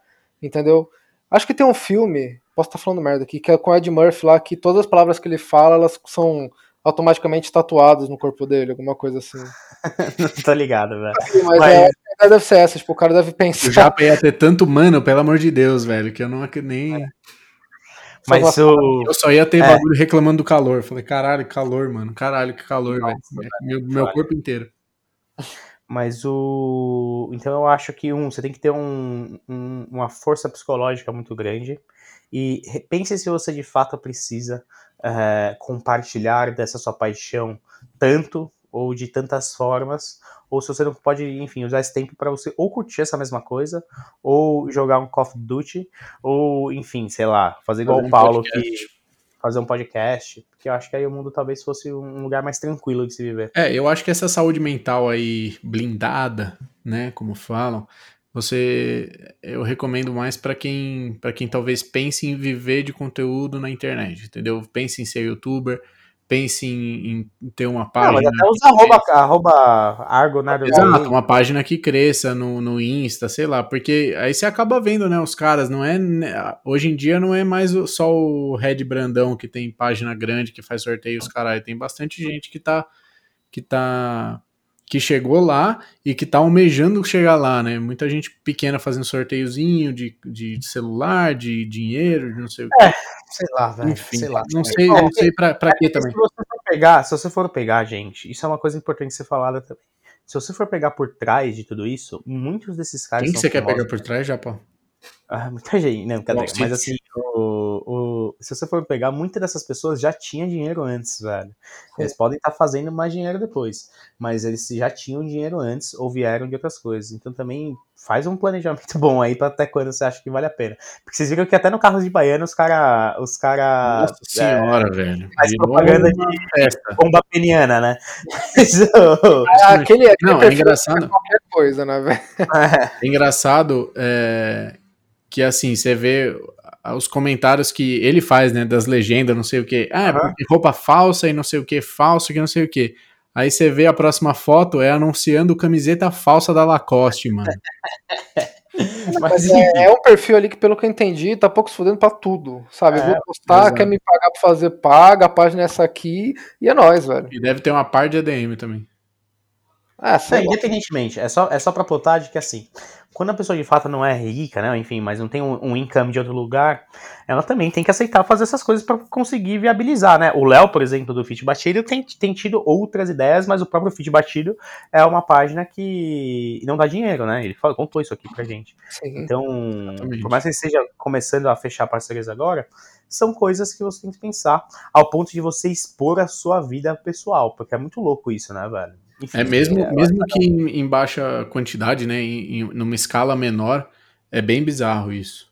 entendeu? Acho que tem um filme, posso estar falando merda aqui, que é com o Ed Murphy lá, que todas as palavras que ele fala, elas são automaticamente tatuadas no corpo dele, alguma coisa assim. Não tô ligado, velho. Mas, Mas- é, deve ser essa, tipo, o cara deve O pensar. Japa ia ter tanto mano, pelo amor de Deus, velho, que eu não nem. Mas o. Eu só ia ter É. bagulho reclamando do calor. Falei, caralho, calor, mano. Caralho, que calor, velho. Nossa, Meu, meu corpo inteiro. Mas o. Então eu acho que, um, você tem que ter um, um- uma força psicológica muito grande. E pense se você de fato precisa é, compartilhar dessa sua paixão tanto ou de tantas formas, ou se você não pode, enfim, usar esse tempo para você ou curtir essa mesma coisa, ou jogar um Call of Duty, ou, enfim, sei lá, fazer igual Fazer o um Paulo podcast. que fazer um podcast, porque eu acho que aí o mundo talvez fosse um lugar mais tranquilo de se viver. É, eu acho que essa saúde mental aí blindada, né, como falam, você eu recomendo mais pra quem para quem talvez pense em viver de conteúdo na internet, entendeu? Pense em ser youtuber, pense em, em ter uma Ah, página. mas até usa arroba, arroba Argonardo Exato, uma página que cresça no, no Insta, sei lá, porque aí você acaba vendo, né, os caras, não é, né, hoje em dia não é mais só o Red Brandão que tem página grande, que faz sorteios, caralho, tem bastante gente que tá, que tá, que chegou lá e que tá almejando chegar lá, né, muita gente pequena fazendo sorteiozinho de, de celular, de dinheiro, de não sei o que, Sei lá, velho. enfim, sei lá. não sei, não sei pra, pra quê porque também. Se você for pegar, se você for pegar, gente, isso é uma coisa importante ser falada também. Se você for pegar por trás de tudo isso, muitos desses caras Quem que você quer famosos. pegar por trás, Japão? Ah, muita gente, não, cadê? Mas assim, o, se você for pegar, muitas dessas pessoas já tinham dinheiro antes, velho. Eles podem estar fazendo mais dinheiro depois, mas eles já tinham dinheiro antes ou vieram de outras coisas. Então também faz um planejamento bom aí para até quando você acha que vale a pena. Porque vocês viram que até no Carros de Baiano os cara, os cara Nossa senhora, é, velho. faz propaganda uma de festa. bomba peniana, né? Ah, aquele, aquele Não, é perfil engraçado. é qualquer coisa, né, velho? É engraçado é, que assim, você vê os comentários que ele faz, né, das legendas, não sei o que. Ah, porque roupa falsa e não sei o que, falso que não sei o que. Aí você vê a próxima foto, é anunciando camiseta falsa da Lacoste, mano. mas, é, é um perfil ali que, pelo que eu entendi, tá pouco se fudendo pra tudo, sabe? É, Vou postar, exato. quer me pagar pra fazer, paga, a página é essa aqui, e é nóis, velho. E deve ter uma par de ADM também. Ah, lá. independentemente, é só, é só pra plotar de que assim, quando a pessoa de fato não é rica, né, enfim, mas não tem um, um income de outro lugar, ela também tem que aceitar fazer essas coisas pra conseguir viabilizar, né? O Léo, por exemplo, do Fit Batido, tem, tem tido outras ideias, mas o próprio Fit Batido é uma página que não dá dinheiro, né? Ele falou, contou isso aqui pra gente. Sim. Então, Exatamente. por mais que ele esteja começando a fechar parcerias agora, são coisas que você tem que pensar ao ponto de você expor a sua vida pessoal, porque é muito louco isso, né, velho? Enfim, É mesmo, é, mesmo que em, em baixa quantidade, né, em, em- numa escala menor, é bem bizarro isso.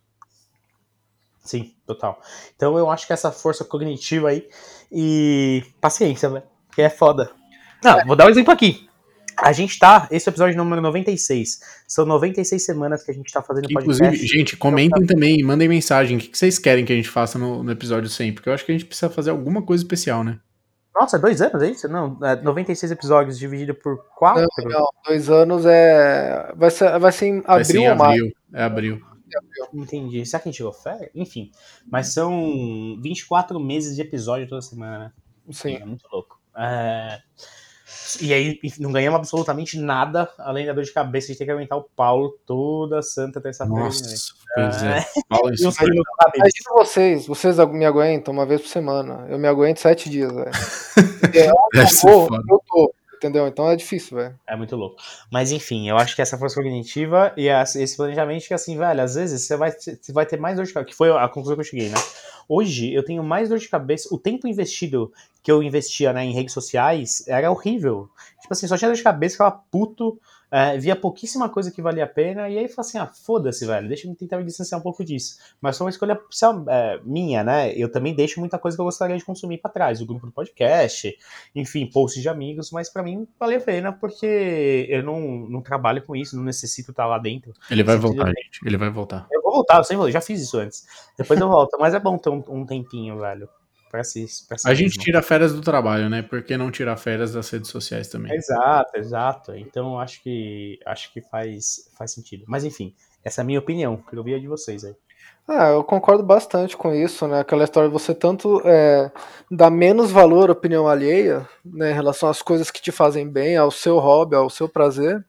Sim, total. Então eu acho que essa força cognitiva aí e paciência, velho, que é foda. Não, vou dar um exemplo aqui. A gente tá, esse é o episódio número 96. São 96 semanas que a gente tá fazendo podcast. Inclusive, gente, comentem também, mandem mensagem. O que que vocês querem que a gente faça no, no episódio 100? Porque eu acho que a gente precisa fazer alguma coisa especial, né? Nossa, dois anos, é isso? Não, é 96 episódios dividido por quatro? Não, não, dois anos é. Vai ser, vai ser em Vai ser abril em ou maio. abril. É abril. Entendi. Será que a gente tirou férias? Enfim. Mas são 24 meses de episódio toda semana, né? Sim. É muito louco. É, E aí não ganhamos absolutamente nada, além da dor de cabeça de ter que aguentar o Paulo toda santa terça-feira. Nossa, né? pois é. Isso. no cabelo. Imagina vocês, vocês me aguentam uma vez por semana. Eu me aguento sete dias, velho. Eu Deve ser tô, eu tô, entendeu? Então é difícil, velho. É muito louco. Mas enfim, eu acho que essa força cognitiva e esse planejamento que assim, velho, às vezes você vai, você vai ter mais dor de cabeça, que foi a conclusão que eu cheguei, né? Hoje eu tenho mais dor de cabeça, o tempo investido que eu investia né, em redes sociais era horrível. Tipo assim, só tinha dor de cabeça, ficava puto, é, via pouquíssima coisa que valia a pena, e aí eu falei assim, ah, foda-se, velho, deixa eu tentar me distanciar um pouco disso. Mas foi uma escolha é, minha, né? Eu também deixo muita coisa que eu gostaria de consumir pra trás, o grupo do podcast, enfim, posts de amigos, mas pra mim vale a pena porque eu não, não trabalho com isso, não necessito estar lá dentro. Ele vai Sim, voltar, gente. Ele vai voltar. Eu vou voltar, eu sempre vou, já fiz isso antes. Depois eu volto, mas é bom ter um, um tempinho, velho, se. Pra si A gente tira férias do trabalho, né? Por que não tirar férias das redes sociais também? Exato, exato. Então acho que acho que faz, faz sentido. Mas enfim, essa é a minha opinião, quero ouvir a de vocês aí. Ah, eu concordo bastante com isso, né? Aquela história de você tanto é, dar menos valor à opinião alheia, né, em relação às coisas que te fazem bem, ao seu hobby, ao seu prazer,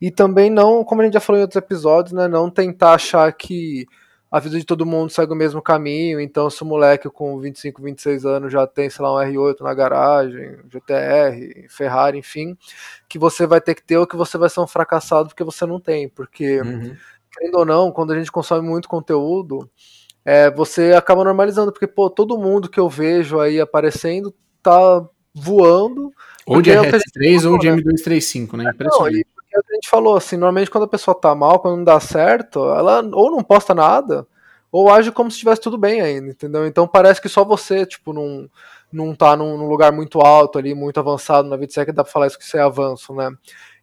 e também não, como a gente já falou em outros episódios, né, não tentar achar que a vida de todo mundo segue o mesmo caminho, então se o moleque com 25, 26 anos já tem, sei lá, um R8 na garagem, GTR, Ferrari, enfim, que você vai ter que ter ou que você vai ser um fracassado porque você não tem, porque Uhum. querendo ou não, quando a gente consome muito conteúdo, é, você acaba normalizando, porque, pô, todo mundo que eu vejo aí aparecendo tá voando. Ou de Porque é o que a RS3 ou de falou, né? M235, né? Não, Impressionante. A gente falou assim, normalmente quando a pessoa tá mal, quando não dá certo, ela ou não posta nada, ou age como se estivesse tudo bem ainda, entendeu? Então parece que só você, tipo, não, não tá num, num lugar muito alto ali, muito avançado na vida, se é que dá pra falar isso que isso é avanço, né?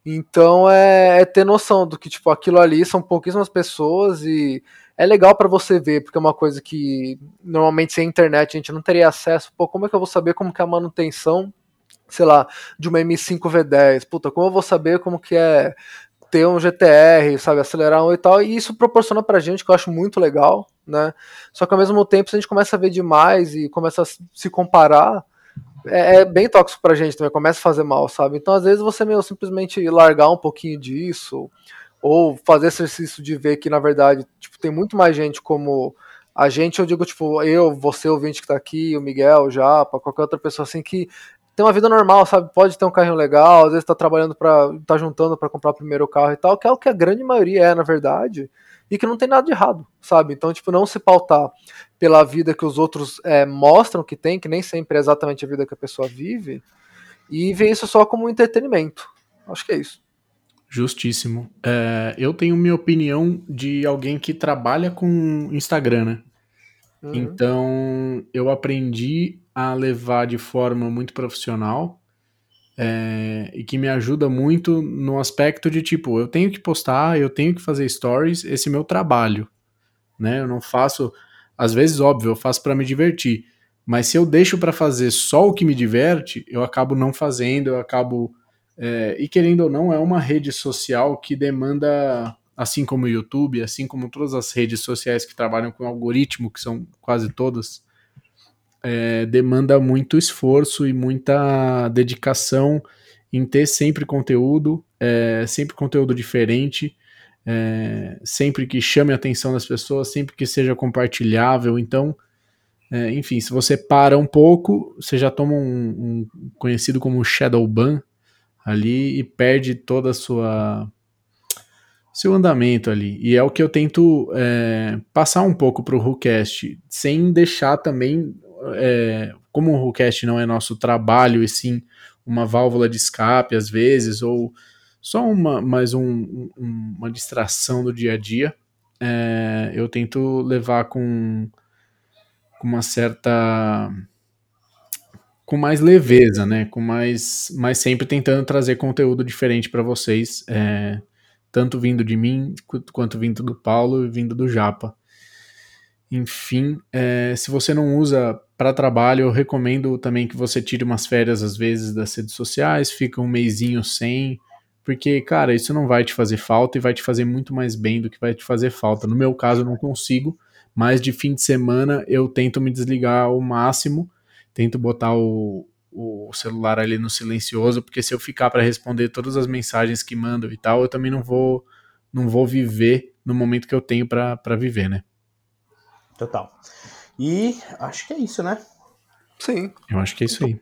Então é, é ter noção do que, tipo, aquilo ali são pouquíssimas pessoas e é legal pra você ver, porque é uma coisa que normalmente sem internet a gente não teria acesso. Pô, como é que eu vou saber como que é a manutenção, sei lá, de uma M5 V10? Puta, como eu vou saber como que é ter um GTR, sabe, acelerar um e tal, e isso proporciona pra gente, que eu acho muito legal, né? Só que ao mesmo tempo, se a gente começa a ver demais e começa a se comparar, é, é bem tóxico pra gente também, começa a fazer mal, sabe? Então, às vezes, você meio simplesmente largar um pouquinho disso, ou fazer exercício de ver que, na verdade, tipo, tem muito mais gente como a gente, eu digo, tipo, eu, você, ouvinte que tá aqui, o Miguel, o Japa, qualquer outra pessoa assim que tem uma vida normal, sabe? Pode ter um carrinho legal, às vezes tá trabalhando para tá juntando para comprar o primeiro carro e tal, que é o que a grande maioria é, na verdade. e que não tem nada de errado, sabe? Então, tipo, não se pautar pela vida que os outros é, mostram que tem, que nem sempre é exatamente a vida que a pessoa vive, e ver isso só como um entretenimento. Acho que é isso. Justíssimo. É, eu tenho minha opinião de alguém que trabalha com Instagram, né? Uhum. Então, eu aprendi a levar de forma muito profissional é, e que me ajuda muito no aspecto de tipo, eu tenho que postar, eu tenho que fazer stories, esse é meu trabalho, né? Eu não faço, às vezes, óbvio, eu faço para me divertir, mas se eu deixo para fazer só o que me diverte, eu acabo não fazendo, eu acabo. É, e querendo ou não, é uma rede social que demanda, assim como o YouTube, assim como todas as redes sociais que trabalham com algoritmo, que são quase todas, é, demanda muito esforço e muita dedicação em ter sempre conteúdo, é, sempre conteúdo diferente, é, sempre que chame a atenção das pessoas, sempre que seja compartilhável. Então, é, enfim, se você para um pouco, você já toma um, um conhecido como shadow ban ali e perde toda a sua seu andamento ali. E é o que eu tento é, passar um pouco para o WhoCast, sem deixar também é, como o WhoCast não é nosso trabalho, e sim uma válvula de escape às vezes, ou só uma, mais um, um, uma distração do dia a dia, é, eu tento levar com, com uma certa com mais leveza, né? Com mais, mas sempre tentando trazer conteúdo diferente para vocês, é, tanto vindo de mim quanto vindo do Paulo e vindo do Japa. Enfim, é, se você não usa para trabalho, eu recomendo também que você tire umas férias às vezes das redes sociais, fica um mêsinho sem, porque, cara, isso não vai te fazer falta e vai te fazer muito mais bem do que vai te fazer falta. No meu caso, eu não consigo, mas de fim de semana eu tento me desligar ao máximo, tento botar o, o celular ali no silencioso, porque se eu ficar para responder todas as mensagens que mandam e tal, eu também não vou não vou viver no momento que eu tenho para viver, né? Total. E acho que é isso, né? Sim. Eu acho que é isso aí.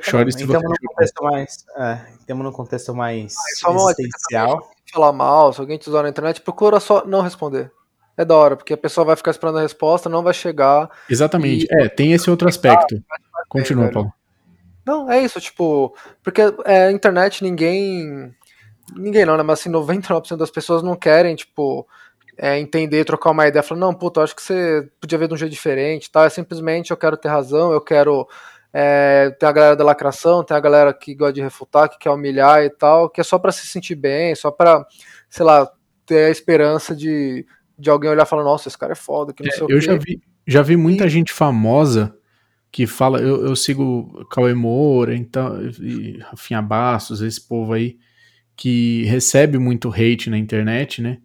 Chore se você no contexto mais, é, Estamos no contexto mais ah, existencial. Falar mal, se alguém te usar na internet, procura só não responder. É da hora, porque a pessoa vai ficar esperando a resposta, não vai chegar. Exatamente. E... É, tem esse outro aspecto. Continua, Paulo. Não, é isso, tipo, porque é, internet ninguém. Ninguém não, né? Mas assim, 99% das pessoas não querem, tipo, é, entender, trocar uma ideia, falar, não, puta, acho que você podia ver de um jeito diferente, tá? É simplesmente eu quero ter razão, eu quero é, ter a galera da lacração, tem a galera que gosta de refutar, que quer humilhar e tal, que é só para se sentir bem, só para, sei lá, ter a esperança de, de alguém olhar e falar, nossa, esse cara é foda, que não é, sei o Eu já vi, já vi muita e... gente famosa que fala, eu, eu sigo Cauê Moura, então, e Rafinha Bastos, esse povo aí, que recebe muito hate na internet, né?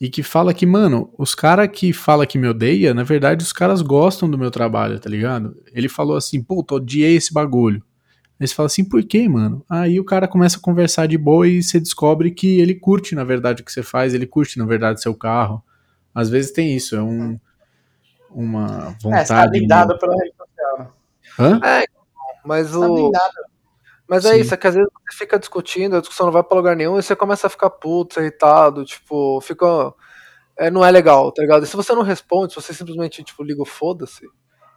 e que fala que, mano, os caras que fala que me odeia, na verdade, os caras gostam do meu trabalho, tá ligado? Ele falou assim, puta, odiei esse bagulho. Aí você fala assim, por quê, mano? Aí o cara começa a conversar de boa e você descobre que ele curte, na verdade, o que você faz, ele curte, na verdade, seu carro. Às vezes tem isso, é um, uma vontade. É, você tá blindado pela rede social. Hã? É, mas o. Mas é Sim. isso, é que às vezes você fica discutindo, a discussão não vai pra lugar nenhum e você começa a ficar puto, irritado, tipo, fica. É, não é legal, tá ligado? E se você não responde, se você simplesmente, tipo, liga o foda-se,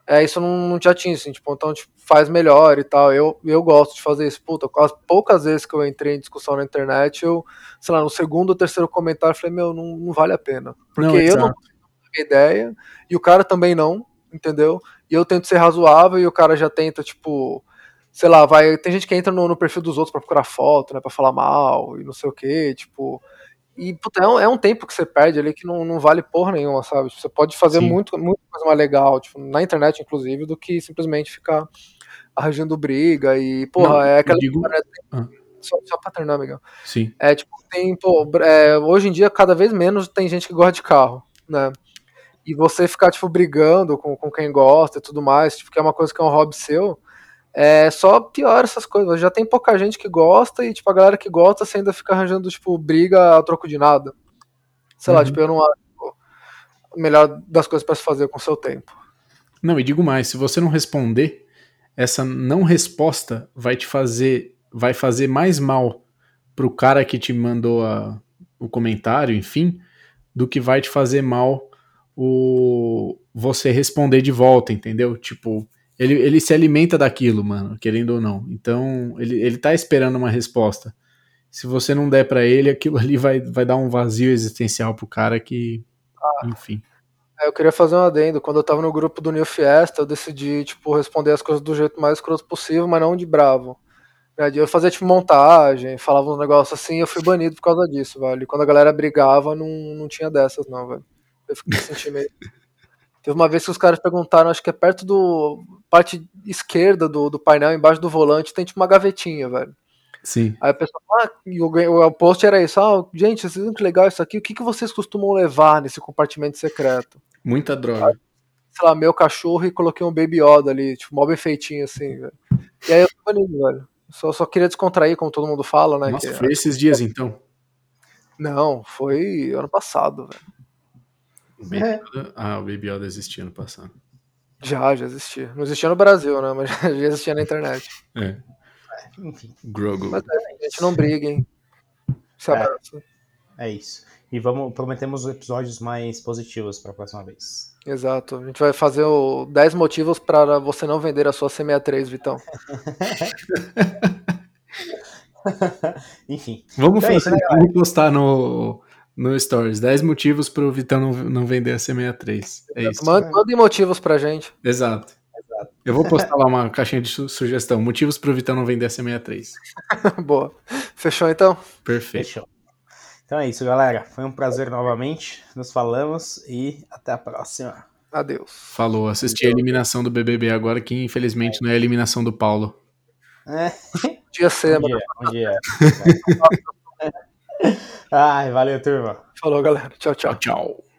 é, isso não, não te atinge, assim, tipo, então, tipo, faz melhor e tal. Eu, eu gosto de fazer isso, puta, as poucas vezes que eu entrei em discussão na internet, eu, sei lá, no segundo ou terceiro comentário, eu falei, meu, não, não vale a pena. Porque não, eu não tenho ideia, e o cara também não, entendeu? E eu tento ser razoável e o cara já tenta, tipo sei lá, vai. Tem gente que entra no, no perfil dos outros para procurar foto, né? Pra falar mal e não sei o que, tipo. E puta, é, um, é, um, tempo que você perde ali que não, não vale porra nenhuma, sabe? Você pode fazer muito, muito coisa mais legal, tipo, na internet, inclusive, do que simplesmente ficar arranjando briga e, porra, não, é aquela. Digo... Né, ah. Só, só pra terminar, Miguel. Sim. É, tipo, tem, pô, é, hoje em dia, cada vez menos tem gente que gosta de carro, né? E você ficar, tipo, brigando com, com quem gosta e tudo mais, tipo, que é uma coisa que é um hobby seu, é, só piora essas coisas. Já tem pouca gente que gosta e, tipo, a galera que gosta você ainda fica arranjando, tipo, briga a troco de nada. Sei uhum. lá, tipo, eu não acho tipo, o melhor das coisas para se fazer com o seu tempo. Não, e digo mais, se você não responder, essa não resposta vai te fazer, vai fazer mais mal pro cara que te mandou a, o comentário, enfim, do que vai te fazer mal o você responder de volta, entendeu? Tipo, ele, ele se alimenta daquilo, mano, querendo ou não. Então, ele, ele tá esperando uma resposta. Se você não der para ele, aquilo ali vai, vai dar um vazio existencial pro cara que, ah. enfim. É, eu queria fazer um adendo. Quando eu tava no grupo do New Fiesta, eu decidi, tipo, responder as coisas do jeito mais escroto possível, mas não de bravo. Eu fazia, tipo, montagem, falava uns negócios assim, eu fui banido por causa disso, velho. E quando a galera brigava, não, não tinha dessas, não, velho. Eu fiquei sentindo meio. Teve uma vez que os caras perguntaram, acho que é perto do. parte esquerda do, do painel, embaixo do volante, tem tipo uma gavetinha, velho. Sim. Aí a pessoa, ah, e o, o post era isso, ah, gente, vocês viram que legal isso aqui, o que, que vocês costumam levar nesse compartimento secreto? Muita droga. Aí, sei lá, meu cachorro e coloquei um Baby Yoda ali, tipo, mó bem feitinho assim, velho. E aí eu tô velho. Só, só queria descontrair, como todo mundo fala, né? Nossa, que, foi esses dias então? Não, foi ano passado, velho. É. Ah, o Baby Yoda existia no passado. Já, já existia. Não existia no Brasil, né? Mas já existia na internet. É. Enfim. Grogu. Mas é, a gente não briga, hein? Se é. É isso. E vamos, prometemos episódios mais positivos para a próxima vez. Exato. A gente vai fazer o 10 motivos para você não vender a sua C63, Vitão. Enfim. Vamos, então é fazer, vamos postar no, no Stories 10 motivos para o Vitão não, não vender a C63. É isso. Mandem motivos pra gente. Exato. Exato. Eu vou postar lá uma caixinha de su sugestão. Motivos para o Vitão não vender a C63. Boa. Fechou então? Perfeito. Fechou. Então é isso, galera. Foi um prazer novamente. Nos falamos e até a próxima. Adeus. Falou. Assisti a eliminação do BBB agora, que infelizmente não é a eliminação do Paulo. É. Dia cedo. Bom dia. Bom dia. Ai, valeu, turma. Falou, galera. Tchau, tchau. Tchau.